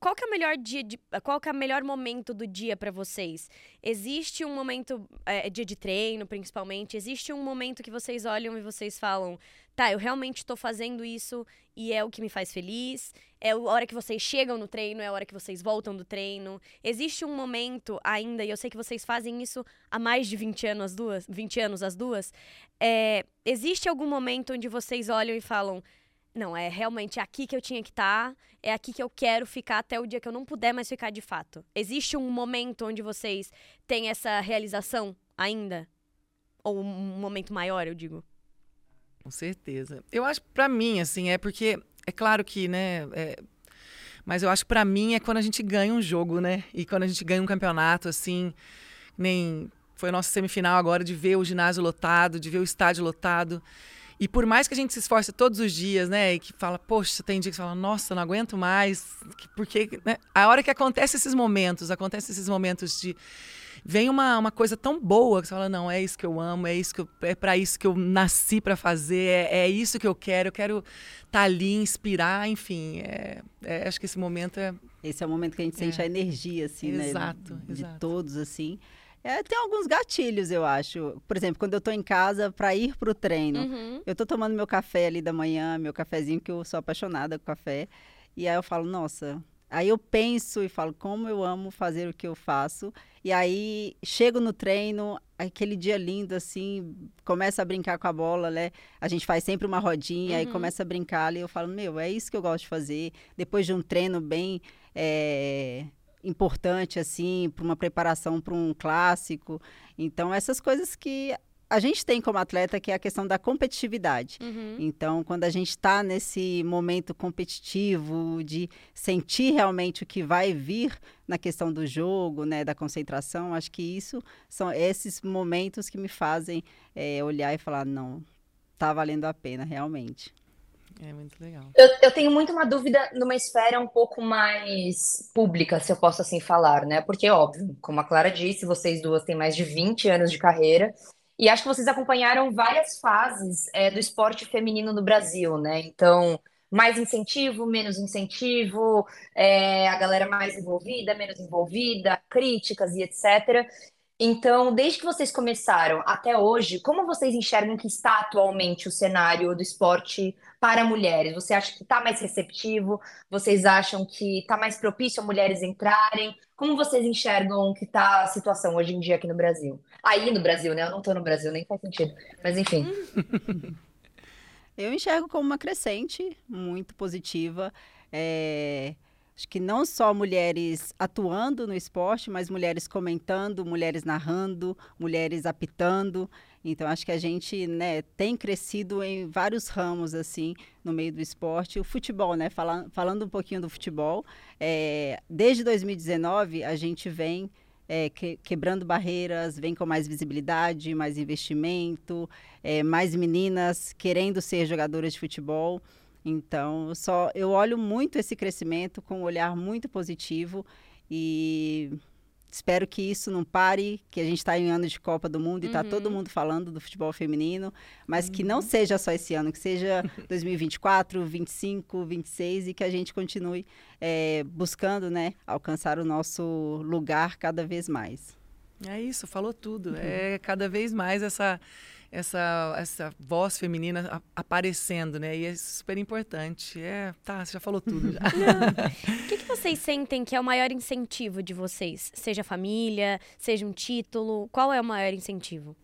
qual que é o melhor dia de, qual que é o melhor momento do dia para vocês? Existe um momento é, dia de treino, principalmente? Existe um momento que vocês olham e vocês falam, tá, eu realmente estou fazendo isso e é o que me faz feliz? É a hora que vocês chegam no treino, é a hora que vocês voltam do treino? Existe um momento ainda, e eu sei que vocês fazem isso há mais de 20 anos as duas, 20 anos as duas. É, existe algum momento onde vocês olham e falam, não, é realmente aqui que eu tinha que estar, tá, é aqui que eu quero ficar até o dia que eu não puder mais ficar de fato. Existe um momento onde vocês têm essa realização ainda? Ou um momento maior, eu digo? Com certeza. Eu acho para mim, assim, é porque, é claro que, né, é, mas eu acho para mim é quando a gente ganha um jogo, né? E quando a gente ganha um campeonato, assim, nem foi a nossa semifinal agora de ver o ginásio lotado, de ver o estádio lotado. E por mais que a gente se esforce todos os dias, né? E que fala, poxa, tem dia que você fala, nossa, não aguento mais. Porque né? a hora que acontece esses momentos, acontece esses momentos de. Vem uma, uma coisa tão boa que você fala, não, é isso que eu amo, é isso que eu, é para isso que eu nasci para fazer, é, é, isso que eu quero, eu quero estar tá ali, inspirar, enfim. É, é, acho que esse momento é. Esse é o momento que a gente sente é. a energia, assim, exato, né? De, exato. de todos, assim. É, tem alguns gatilhos, eu acho. Por exemplo, quando eu estou em casa para ir para o treino, uhum. eu estou tomando meu café ali da manhã, meu cafezinho, que eu sou apaixonada com café. E aí eu falo, nossa. Aí eu penso e falo, como eu amo fazer o que eu faço. E aí chego no treino, aquele dia lindo, assim, começa a brincar com a bola, né? A gente faz sempre uma rodinha, uhum. aí começa a brincar ali. Eu falo, meu, é isso que eu gosto de fazer. Depois de um treino bem. É importante assim para uma preparação para um clássico. Então essas coisas que a gente tem como atleta que é a questão da competitividade. Uhum. Então, quando a gente está nesse momento competitivo de sentir realmente o que vai vir na questão do jogo, né, da concentração, acho que isso são esses momentos que me fazem é, olhar e falar não, tá valendo a pena realmente. É muito legal. Eu, eu, tenho muito uma dúvida numa esfera um pouco mais pública, se eu posso assim falar, né? Porque, óbvio, como a Clara disse, vocês duas têm mais de 20 anos de carreira. E acho que vocês acompanharam várias fases é, do esporte feminino no Brasil, né? Então, mais incentivo, menos incentivo, é, a galera mais envolvida, menos envolvida, críticas e etc. Então, desde que vocês começaram até hoje, como vocês enxergam que está atualmente o cenário do esporte para mulheres? Você acha que está mais receptivo? Vocês acham que está mais propício a mulheres entrarem? Como vocês enxergam que está a situação hoje em dia aqui no Brasil? Aí no Brasil, né? Eu não estou no Brasil, nem faz sentido. Mas enfim. Eu enxergo como uma crescente muito positiva. É... Acho que não só mulheres atuando no esporte, mas mulheres comentando, mulheres narrando, mulheres apitando. Então, acho que a gente né, tem crescido em vários ramos, assim, no meio do esporte. O futebol, né? Falando, falando um pouquinho do futebol, é, desde 2019, a gente vem é, que, quebrando barreiras, vem com mais visibilidade, mais investimento, é, mais meninas querendo ser jogadoras de futebol. Então, só eu olho muito esse crescimento com um olhar muito positivo e Espero que isso não pare, que a gente está em ano de Copa do Mundo e está todo uhum. mundo falando do futebol feminino, mas uhum. que não uhum. seja só esse ano, que seja 2024, 25, 26 e que a gente continue é, buscando né, alcançar o nosso lugar cada vez mais. É isso, falou tudo. Uhum. É cada vez mais essa essa, essa voz feminina aparecendo, né? E é super importante. É, tá, você já falou tudo. Já. O que, que vocês sentem que é o maior incentivo de vocês? Seja família, seja um título, qual é o maior incentivo?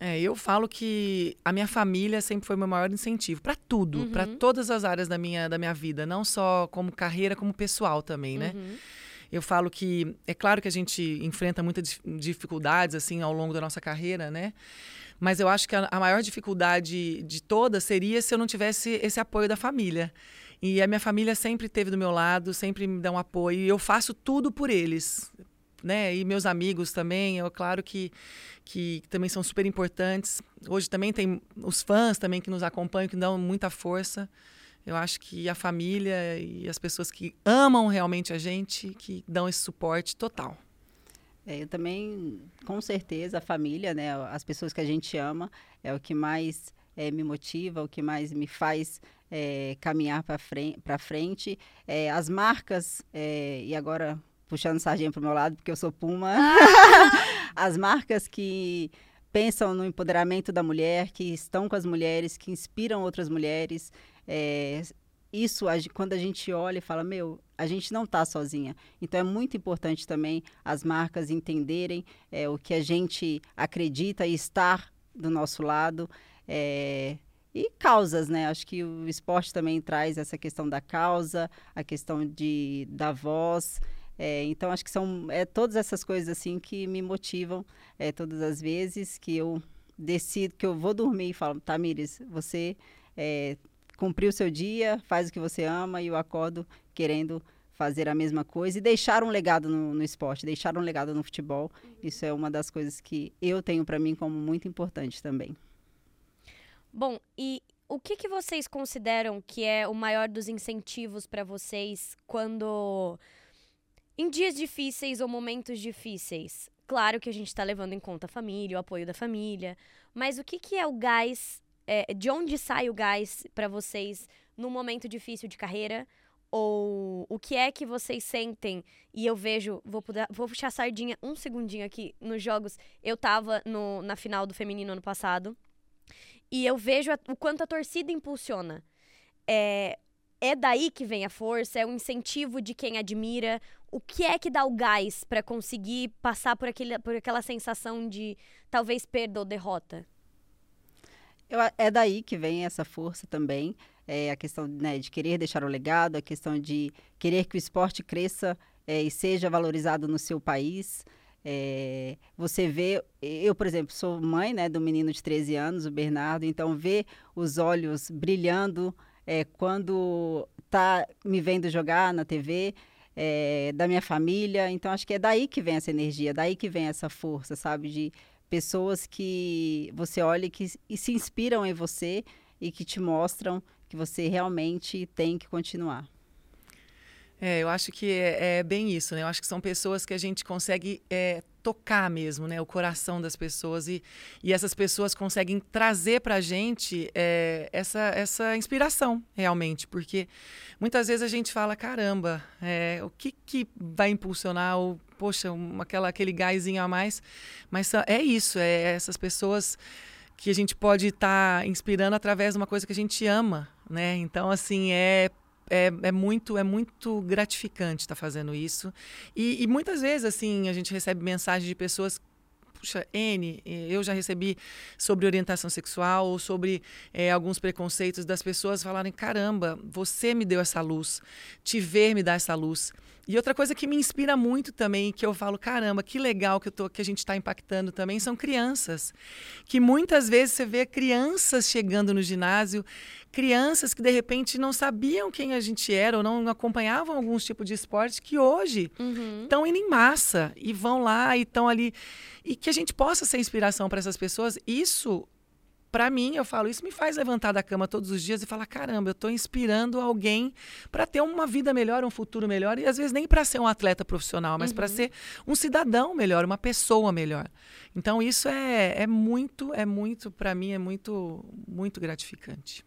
É, eu falo que a minha família sempre foi o meu maior incentivo para tudo, uhum. para todas as áreas da minha, da minha vida, não só como carreira, como pessoal também, né? Uhum. Eu falo que é claro que a gente enfrenta muitas dificuldades assim ao longo da nossa carreira, né? Mas eu acho que a, a maior dificuldade de todas seria se eu não tivesse esse apoio da família. E a minha família sempre esteve do meu lado, sempre me dá um apoio. E eu faço tudo por eles. Né? E meus amigos também, é claro que, que também são super importantes. Hoje também tem os fãs também que nos acompanham, que dão muita força. Eu acho que a família e as pessoas que amam realmente a gente, que dão esse suporte total. É, eu também, com certeza, a família, né, as pessoas que a gente ama, é o que mais é, me motiva, o que mais me faz é, caminhar para frente. Pra frente. É, as marcas, é, e agora puxando sardinha para o meu lado, porque eu sou Puma, as marcas que pensam no empoderamento da mulher, que estão com as mulheres, que inspiram outras mulheres, é, isso, quando a gente olha e fala, meu, a gente não está sozinha. Então é muito importante também as marcas entenderem é, o que a gente acredita e estar do nosso lado. É, e causas, né? Acho que o esporte também traz essa questão da causa, a questão de, da voz. É, então acho que são é, todas essas coisas assim que me motivam é, todas as vezes que eu decido que eu vou dormir e falo, Tamires, você é, cumprir o seu dia, faz o que você ama e eu acordo querendo fazer a mesma coisa e deixar um legado no, no esporte, deixar um legado no futebol. Isso é uma das coisas que eu tenho para mim como muito importante também. Bom, e o que, que vocês consideram que é o maior dos incentivos para vocês quando em dias difíceis ou momentos difíceis? Claro que a gente está levando em conta a família, o apoio da família, mas o que, que é o gás? É, de onde sai o gás para vocês num momento difícil de carreira? Ou o que é que vocês sentem? E eu vejo, vou, puder, vou puxar a sardinha um segundinho aqui nos jogos. Eu tava no, na final do feminino ano passado. E eu vejo a, o quanto a torcida impulsiona. É, é daí que vem a força, é o incentivo de quem admira. O que é que dá o gás para conseguir passar por, aquele, por aquela sensação de talvez perda ou derrota? Eu, é daí que vem essa força também. É a questão né, de querer deixar o legado, a questão de querer que o esporte cresça é, e seja valorizado no seu país. É, você vê, eu, por exemplo, sou mãe né, do menino de 13 anos, o Bernardo, então ver os olhos brilhando é, quando tá me vendo jogar na TV, é, da minha família. Então, acho que é daí que vem essa energia, daí que vem essa força, sabe? De pessoas que você olha e que e se inspiram em você e que te mostram que você realmente tem que continuar. É, eu acho que é, é, bem isso, né? Eu acho que são pessoas que a gente consegue é, tocar mesmo, né? O coração das pessoas e, e essas pessoas conseguem trazer para a gente é, essa, essa inspiração, realmente. Porque muitas vezes a gente fala, caramba, é, o que, que vai impulsionar o poxa, aquela, aquele gásinho a mais. Mas é isso, é essas pessoas que a gente pode estar tá inspirando através de uma coisa que a gente ama, né? Então, assim, é é, é, muito é muito gratificante estar tá fazendo isso e, e, muitas vezes assim a gente recebe mensagens de pessoas puxa N eu já recebi sobre orientação sexual ou sobre é, alguns preconceitos das pessoas falarem caramba você me deu essa luz te ver me dá essa luz e outra coisa que me inspira muito também, que eu falo, caramba, que legal que, eu tô, que a gente está impactando também, são crianças. Que muitas vezes você vê crianças chegando no ginásio, crianças que de repente não sabiam quem a gente era ou não acompanhavam alguns tipos de esporte, que hoje estão uhum. indo em massa e vão lá e estão ali. E que a gente possa ser inspiração para essas pessoas. Isso para mim, eu falo, isso me faz levantar da cama todos os dias e falar: caramba, eu estou inspirando alguém para ter uma vida melhor, um futuro melhor, e às vezes nem para ser um atleta profissional, mas uhum. para ser um cidadão melhor, uma pessoa melhor. Então, isso é, é muito, é muito, para mim, é muito, muito gratificante.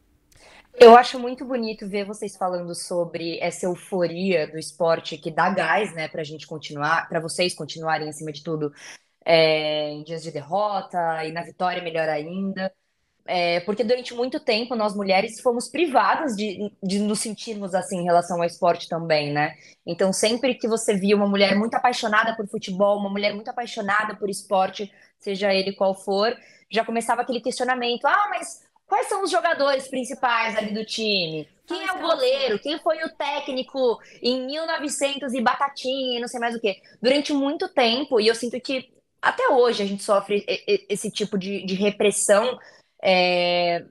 Eu acho muito bonito ver vocês falando sobre essa euforia do esporte que dá gás, né, para a gente continuar, para vocês continuarem acima de tudo é, em dias de derrota e na vitória melhor ainda. É, porque durante muito tempo nós mulheres fomos privadas de, de nos sentirmos assim em relação ao esporte também, né? Então, sempre que você via uma mulher muito apaixonada por futebol, uma mulher muito apaixonada por esporte, seja ele qual for, já começava aquele questionamento: ah, mas quais são os jogadores principais ali do time? Quem é o goleiro? Quem foi o técnico em 1900 e batatinha e não sei mais o que? Durante muito tempo, e eu sinto que até hoje a gente sofre esse tipo de, de repressão é,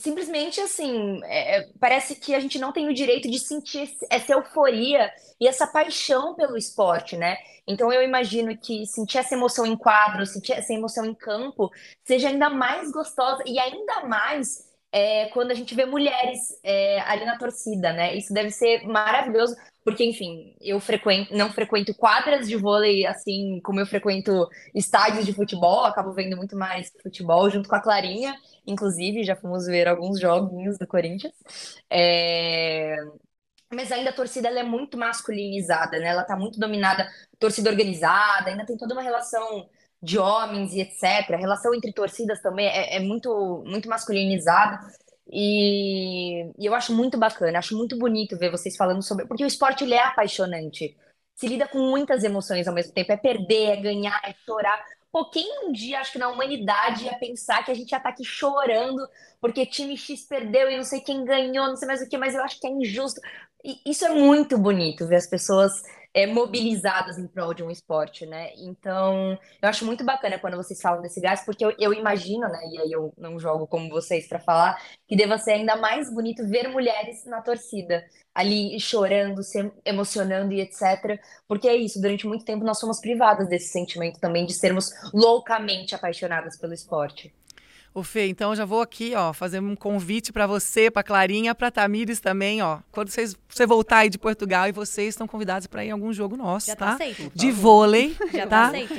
simplesmente assim, é, parece que a gente não tem o direito de sentir essa euforia e essa paixão pelo esporte, né? Então eu imagino que sentir essa emoção em quadro, sentir essa emoção em campo, seja ainda mais gostosa e ainda mais é, quando a gente vê mulheres é, ali na torcida, né? Isso deve ser maravilhoso, porque, enfim, eu frequento, não frequento quadras de vôlei assim como eu frequento estádios de futebol, acabo vendo muito mais futebol junto com a Clarinha, inclusive, já fomos ver alguns joguinhos do Corinthians. É... Mas ainda a torcida ela é muito masculinizada, né? Ela tá muito dominada, torcida organizada, ainda tem toda uma relação de homens e etc. A relação entre torcidas também é, é muito, muito masculinizada. E, e, eu acho muito bacana, acho muito bonito ver vocês falando sobre. Porque o esporte ele é apaixonante. Se lida com muitas emoções ao mesmo tempo. É perder, é ganhar, é chorar. Pô, quem um dia, acho que na humanidade, ia pensar que a gente ia estar tá aqui chorando porque time X perdeu e não sei quem ganhou, não sei mais o que, mas eu acho que é injusto. E isso é muito bonito, ver as pessoas é, mobilizadas em prol de um esporte, né? Então, eu acho muito bacana quando vocês falam desse gás, porque eu, eu imagino, né? E aí eu não jogo como vocês para falar, que deva ser ainda mais bonito ver mulheres na torcida, ali chorando, se emocionando e etc. Porque é isso, durante muito tempo nós fomos privadas desse sentimento também de sermos loucamente apaixonadas pelo esporte. Ô Fê, então eu já vou aqui, ó, fazer um convite para você, para Clarinha, para Tamires também, ó. Quando vocês, você voltar aí de Portugal e vocês estão convidados para ir em algum jogo nosso, Já tá? tá aceito. De vôlei, Já tá tá? aceito.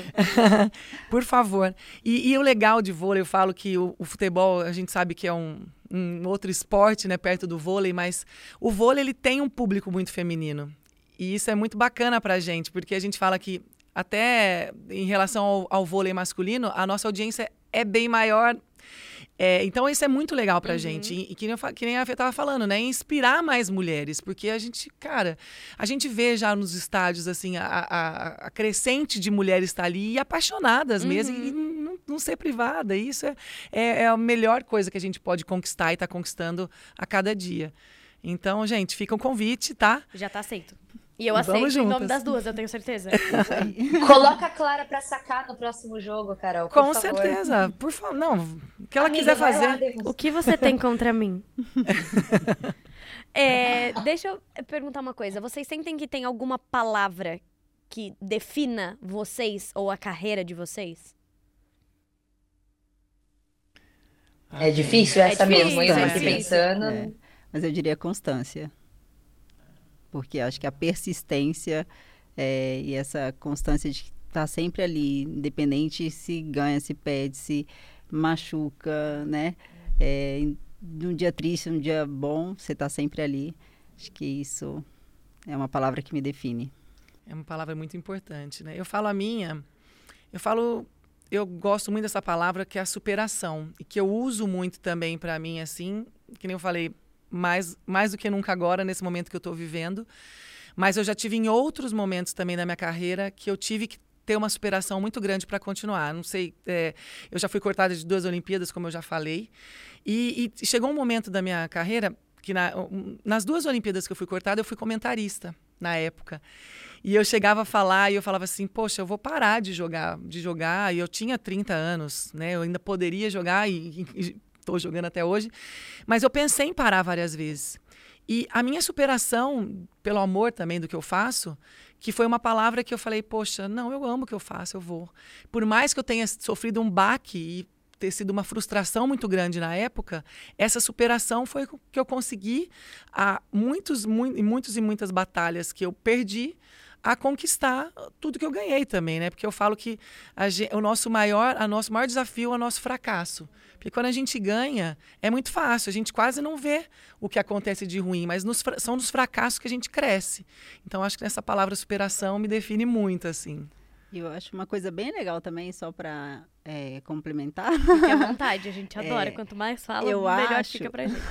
Por favor. E, e o legal de vôlei, eu falo que o, o futebol, a gente sabe que é um, um outro esporte, né, perto do vôlei, mas o vôlei ele tem um público muito feminino. E isso é muito bacana pra gente, porque a gente fala que até em relação ao, ao vôlei masculino, a nossa audiência é bem maior. É, então isso é muito legal pra gente. E, que, nem eu que nem a Fê tava falando, né? Inspirar mais mulheres. Porque a gente, cara, a gente vê já nos estádios, assim, a, a, a crescente de mulheres estar ali e apaixonadas mesmo. E não, não ser privada. Isso é, é, é a melhor coisa que a gente pode conquistar e tá conquistando a cada dia. Então, gente, fica um convite, tá? Já tá aceito. E eu Vamos aceito em nome das duas, eu tenho certeza. Coloca a Clara pra sacar no próximo jogo, Carol. por Com favor. certeza. Por favor. Não, o que ela Amiga, quiser lá, fazer. Devus. O que você tem contra mim? É, deixa eu perguntar uma coisa. Vocês sentem que tem alguma palavra que defina vocês ou a carreira de vocês? É difícil essa difícil, mesmo, eu é aqui pensando. É. Mas eu diria constância. Porque acho que a persistência é, e essa constância de estar sempre ali, independente se ganha, se perde, se machuca, né? É, num dia triste, num dia bom, você está sempre ali. Acho que isso é uma palavra que me define. É uma palavra muito importante, né? Eu falo a minha, eu falo, eu gosto muito dessa palavra que é a superação e que eu uso muito também para mim assim, que nem eu falei, mais mais do que nunca agora nesse momento que eu estou vivendo, mas eu já tive em outros momentos também da minha carreira que eu tive que ter uma superação muito grande para continuar. Não sei, é, eu já fui cortada de duas Olimpíadas, como eu já falei, e, e chegou um momento da minha carreira que na- nas duas Olimpíadas que eu fui cortada, eu fui comentarista na época. E eu chegava a falar e eu falava assim, poxa, eu vou parar de jogar, de jogar. E eu tinha 30 anos, né? Eu ainda poderia jogar e estou jogando até hoje. Mas eu pensei em parar várias vezes. E a minha superação, pelo amor também do que eu faço, que foi uma palavra que eu falei, poxa, não, eu amo o que eu faço, eu vou. Por mais que eu tenha sofrido um baque e ter sido uma frustração muito grande na época, essa superação foi que eu consegui a muitos, mui- muitos e muitas batalhas que eu perdi a conquistar tudo que eu ganhei também, né? Porque eu falo que a gen- o nosso maior, a nosso maior desafio é o nosso fracasso. Porque quando a gente ganha, é muito fácil, a gente quase não vê o que acontece de ruim, mas nos são nos fracassos que a gente cresce. Então acho que essa palavra superação me define muito assim. E eu acho uma coisa bem legal também, só para complementar, Fique à vontade, a gente adora. É, Quanto mais fala, melhor acho- fica pra gente.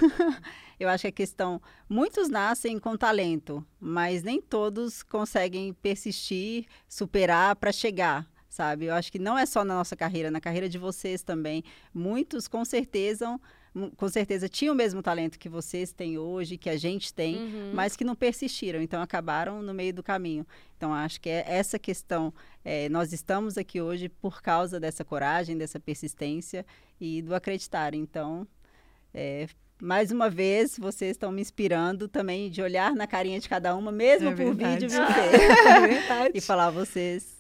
Eu acho que a questão. Muitos nascem com talento, mas nem todos conseguem persistir, superar para chegar, sabe? Eu acho que não é só na nossa carreira, na carreira de vocês também. Muitos, com certeza, com certeza tinham o mesmo talento que vocês têm hoje, que a gente tem, Uhum. mas que não persistiram, então acabaram no meio do caminho. Então, acho que é essa questão. é, nós estamos aqui hoje por causa dessa coragem, dessa persistência e do acreditar. Então, é, mais uma vez, vocês estão me inspirando também de olhar na carinha de cada uma, mesmo É por verdade. vídeo, viu? É e falar vocês.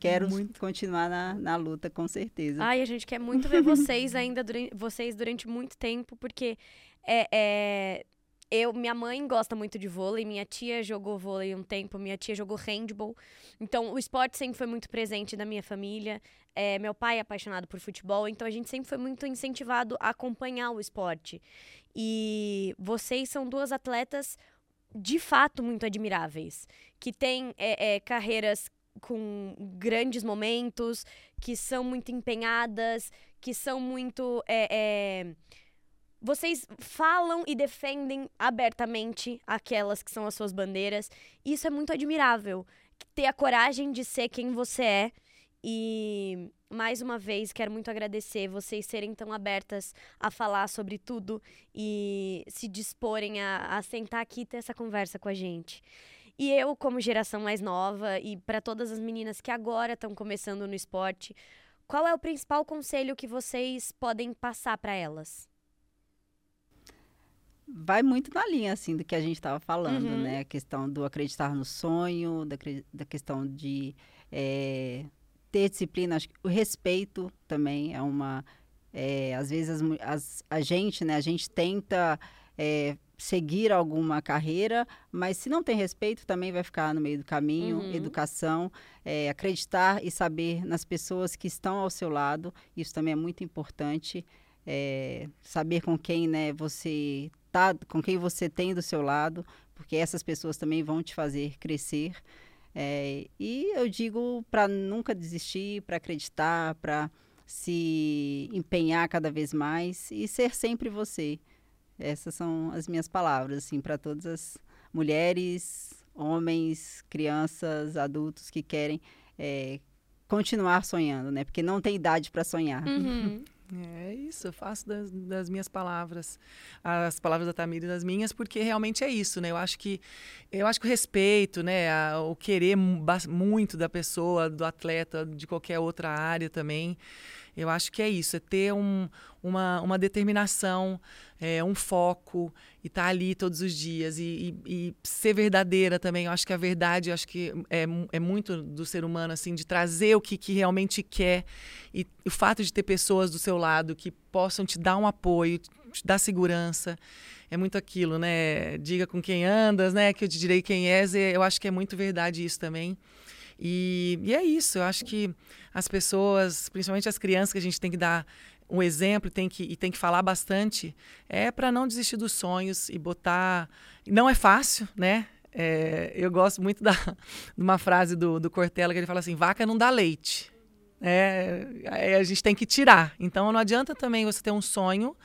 Quero Muito. continuar na, na luta, com certeza. Ai, a gente quer muito ver vocês ainda durante, vocês durante muito tempo, porque é, é, eu, minha mãe gosta muito de vôlei, minha tia jogou vôlei um tempo, minha tia jogou handball. Então, o esporte sempre foi muito presente na minha família. É, meu pai é apaixonado por futebol, então a gente sempre foi muito incentivado a acompanhar o esporte. E vocês são duas atletas de fato muito admiráveis, que têm é, é, carreiras com grandes momentos, que são muito empenhadas, que são muito. é, é, Vocês falam e defendem abertamente aquelas que são as suas bandeiras. Isso é muito admirável. Ter a coragem de ser quem você é. E mais uma vez quero muito agradecer vocês serem tão abertas a falar sobre tudo e se disporem a, a sentar aqui e ter essa conversa com a gente. E eu, como geração mais nova, e para todas as meninas que agora estão começando no esporte, qual é o principal conselho que vocês podem passar para elas? vai muito na linha assim do que a gente estava falando, Uhum. né? A questão do acreditar no sonho, da, da questão de eh, ter disciplina, acho que o respeito também é uma É, às vezes as, as, a gente, né, a gente tenta é, seguir alguma carreira, mas se não tem respeito, também vai ficar no meio do caminho. Uhum. Educação, é, acreditar e saber nas pessoas que estão ao seu lado, isso também é muito importante. É, saber com quem né, você tá, com quem você tem do seu lado, porque essas pessoas também vão te fazer crescer. É, e eu digo para nunca desistir, para acreditar, para se empenhar cada vez mais e ser sempre você. Essas são as minhas palavras, assim, para todas as mulheres, homens, crianças, adultos que querem é, continuar sonhando, né? Porque não tem idade para sonhar. Uhum. É isso, eu faço das, das, minhas palavras, as palavras da Tamira e das minhas, porque realmente é isso, né? Eu acho que eu acho que o respeito, né, a, o querer muito da pessoa, do atleta, de qualquer outra área também, eu acho que é isso, é ter um, uma, uma determinação, é, um foco e estar tá ali todos os dias e, e, e, ser verdadeira também. Eu acho que a verdade, acho que é, é muito do ser humano, assim, de trazer o que, que realmente quer e o fato de ter pessoas do seu lado que possam te dar um apoio, te dar segurança. É muito aquilo, né? Diga com quem andas, né? Que eu te direi quem és. Eu acho que é muito verdade isso também. E, e é isso, eu acho que as pessoas, principalmente as crianças, que a gente tem que dar um exemplo tem que, e tem que falar bastante, é para não desistir dos sonhos e botar. Não é fácil, né? É, eu gosto muito da, de uma frase do, do Cortella que ele fala assim: vaca não dá leite. É, a gente tem que tirar. Então não adianta também você ter um sonho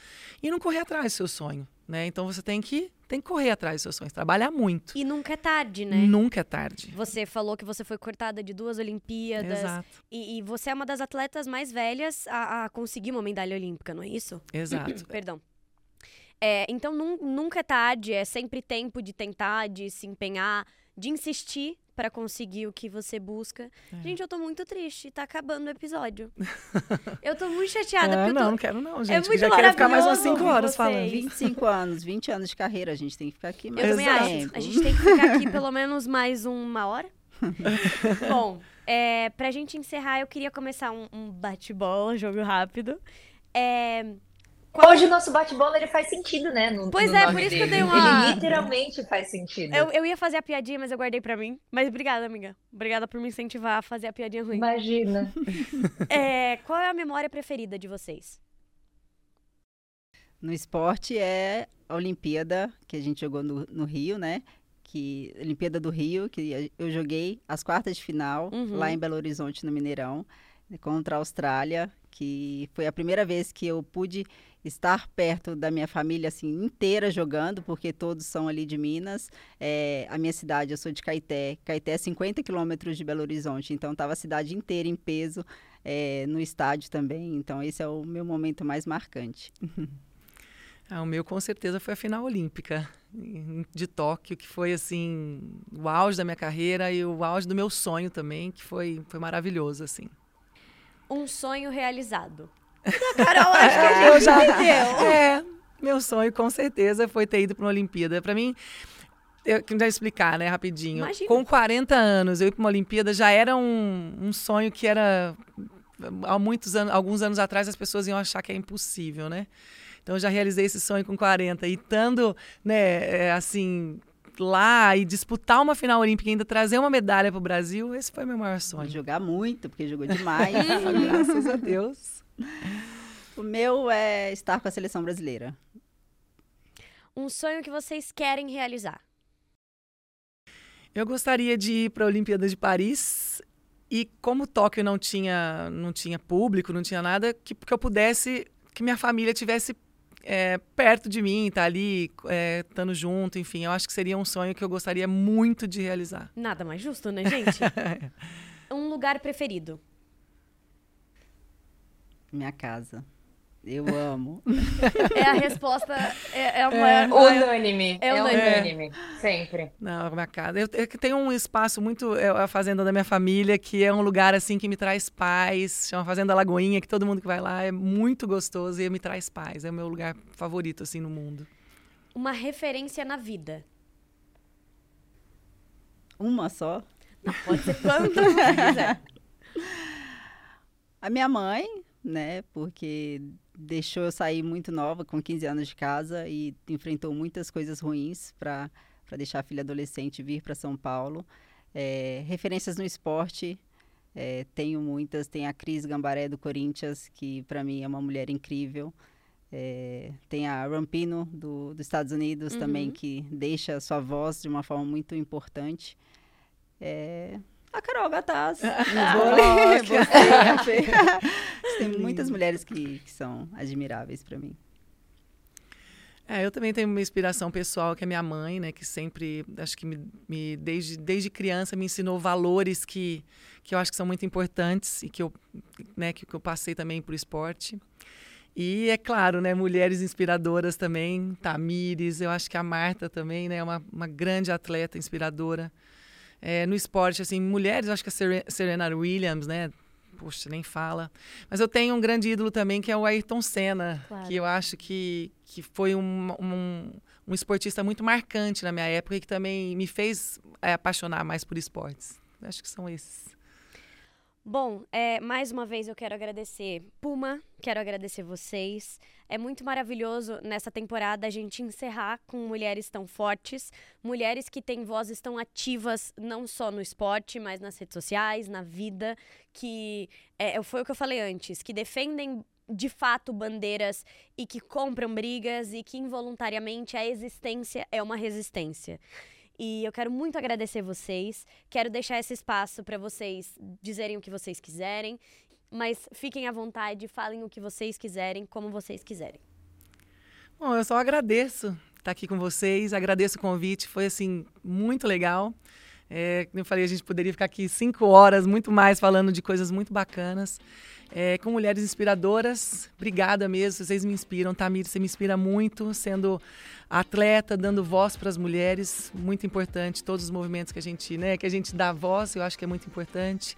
e não correr atrás do seu sonho. Né? Então você tem que tem que correr atrás dos seus sonhos, trabalhar muito. E nunca é tarde, né? Nunca é tarde. Você falou que você foi cortada de duas Olimpíadas. Exato. E, e você é uma das atletas mais velhas a, a, conseguir uma medalha olímpica, não é isso? Exato. Perdão. É, então num, nunca é tarde, é sempre tempo de tentar, de se empenhar, de insistir para conseguir o que você busca. É. Gente, eu tô muito triste. Tá acabando o episódio. eu tô muito chateada. É, porque não, tô... não quero não, é gente. É muito já quero ficar mais umas 5 horas falando. 25 anos, 20 anos de carreira. A gente tem que ficar aqui mais Eu também acho. A gente tem que ficar aqui pelo menos mais uma hora. Bom, é, pra gente encerrar, eu queria começar um, um bate-bola, um jogo rápido. É. Hoje o nosso bate-bola ele faz sentido, né? No, pois no é, por isso dele. que eu dei uma. Ele literalmente faz sentido. Eu, eu ia fazer a piadinha, mas eu guardei pra mim. Mas obrigada, amiga. Obrigada por me incentivar a fazer a piadinha ruim. Imagina. é, qual é a memória preferida de vocês? No esporte é a Olimpíada, que a gente jogou no, no Rio, né? Que, Olimpíada do Rio, que eu joguei as quartas de final uhum. lá em Belo Horizonte, no Mineirão, contra a Austrália, que foi a primeira vez que eu pude estar perto da minha família assim inteira jogando, porque todos são ali de Minas. É, a minha cidade, eu sou de Caeté. Caeté é 50 quilômetros de Belo Horizonte, então estava a cidade inteira em peso é, no estádio também. Então esse é o meu momento mais marcante. Ah, o meu com certeza foi a final olímpica de Tóquio, que foi assim o auge da minha carreira e o auge do meu sonho também, que foi, foi maravilhoso assim. Um sonho realizado. Carol, acho que a gente já, entendeu. É, meu sonho com certeza foi ter ido para uma Olimpíada. Para mim, eu queria explicar, né, rapidinho. Imagina. Com 40 anos, eu ir para uma Olimpíada já era um, um sonho que era há muitos anos, alguns anos atrás as pessoas iam achar que é impossível, né? Então eu já realizei esse sonho com 40 e estando, né, é, assim, lá e disputar uma final olímpica e ainda trazer uma medalha para o Brasil, esse foi meu maior sonho. Jogar muito, porque jogou demais. Graças a Deus. O meu é estar com a seleção brasileira. Um sonho que vocês querem realizar? Eu gostaria de ir para a Olimpíada de Paris e como Tóquio não tinha não tinha público, não tinha nada, que, que eu pudesse, que minha família tivesse é, perto de mim, tá ali, é, estando junto, enfim, eu acho que seria um sonho que eu gostaria muito de realizar. Nada mais justo, né, gente? um lugar preferido? Minha casa. Eu amo. É a resposta. É, é, uma, é unânime. É, unânime. É. Sempre. Não, minha casa. Eu, eu tenho um espaço muito. É a fazenda da minha família, que é um lugar assim que me traz paz. Chama Fazenda Lagoinha, que todo mundo que vai lá é muito gostoso e me traz paz. É o meu lugar favorito, assim, no mundo. Uma referência na vida. Uma só? Não, pode ser quanto quiser. A minha mãe, né? Porque deixou eu sair muito nova, com 15 anos de casa, e enfrentou muitas coisas ruins para deixar a filha adolescente vir para São Paulo. É, referências no esporte, é, tenho muitas. Tem a Cris Gambaré do Corinthians, que para mim é uma mulher incrível. É, tem a Rampino do, dos Estados Unidos uhum. também, que deixa a sua voz de uma forma muito importante. É, a Carol Gataz. você, Tem muitas mulheres que, que são admiráveis para mim. É, eu também tenho uma inspiração pessoal, que é minha mãe, né? Que sempre, acho que me, me, desde, desde criança me ensinou valores que, que eu acho que são muito importantes e que eu, né, que, que eu passei também por esporte. E, é claro, né, mulheres inspiradoras também, Tamires, eu acho que a Marta também, né, é uma, uma grande atleta inspiradora. É, no esporte, assim, mulheres, eu acho que a Serena Williams, né, poxa, nem fala. Mas eu tenho um grande ídolo também, que é o Ayrton Senna, claro. que eu acho que, que foi um, um, um, esportista muito marcante na minha época e que também me fez é, apaixonar mais por esportes. Acho que são esses. Bom, é, mais uma vez eu quero agradecer Puma, quero agradecer vocês. É muito maravilhoso nessa temporada a gente encerrar com mulheres tão fortes, mulheres que têm vozes tão ativas, não só no esporte, mas nas redes sociais, na vida, que é, foi o que eu falei antes, que defendem de fato bandeiras e que compram brigas e que involuntariamente a existência é uma resistência. E eu quero muito agradecer vocês. Quero deixar esse espaço para vocês dizerem o que vocês quiserem, mas fiquem à vontade, falem o que vocês quiserem, como vocês quiserem. Bom, eu só agradeço estar aqui com vocês, agradeço o convite, foi assim muito legal. É, como eu falei, a gente poderia ficar aqui cinco horas, muito mais, falando de coisas muito bacanas. É, com mulheres inspiradoras. Obrigada mesmo, vocês me inspiram. Tamir, você me inspira muito, sendo atleta, dando voz para as mulheres, muito importante. Todos os movimentos que a gente, né, que a gente dá voz, eu acho que é muito importante.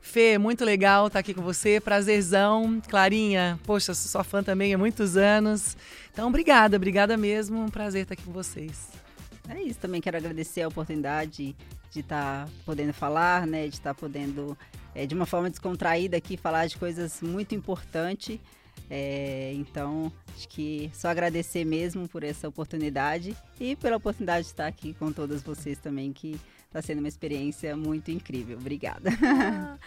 Fê, muito legal estar aqui com você, prazerzão. Clarinha, poxa, sou fã também há muitos anos. Então, obrigada, obrigada mesmo. Um prazer estar aqui com vocês. É isso, também quero agradecer a oportunidade de estar podendo falar, né, de estar podendo, é, de uma forma descontraída aqui, falar de coisas muito importantes. É, então, acho que só agradecer mesmo por essa oportunidade e pela oportunidade de estar aqui com todas vocês também, que está sendo uma experiência muito incrível. Obrigada. Ah,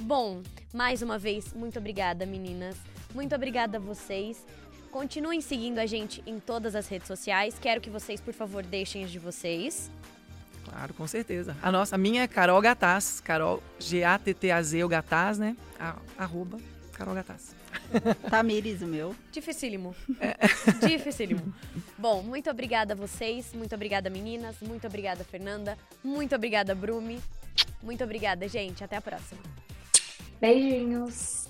bom, mais uma vez, muito obrigada, meninas. Muito obrigada a vocês. Continuem seguindo a gente em todas as redes sociais. Quero que vocês, por favor, deixem as de vocês. Claro, com certeza. A nossa, a minha é Carol Gataz, Carol G-A-T-T-A-Z, o Gataz, né? A, arroba Carol Gataz. Tamires, o meu. Dificílimo. É. Dificílimo. Bom, muito obrigada a vocês, muito obrigada meninas, muito obrigada Fernanda, muito obrigada Brumi. Muito obrigada, gente. Até a próxima. Beijinhos.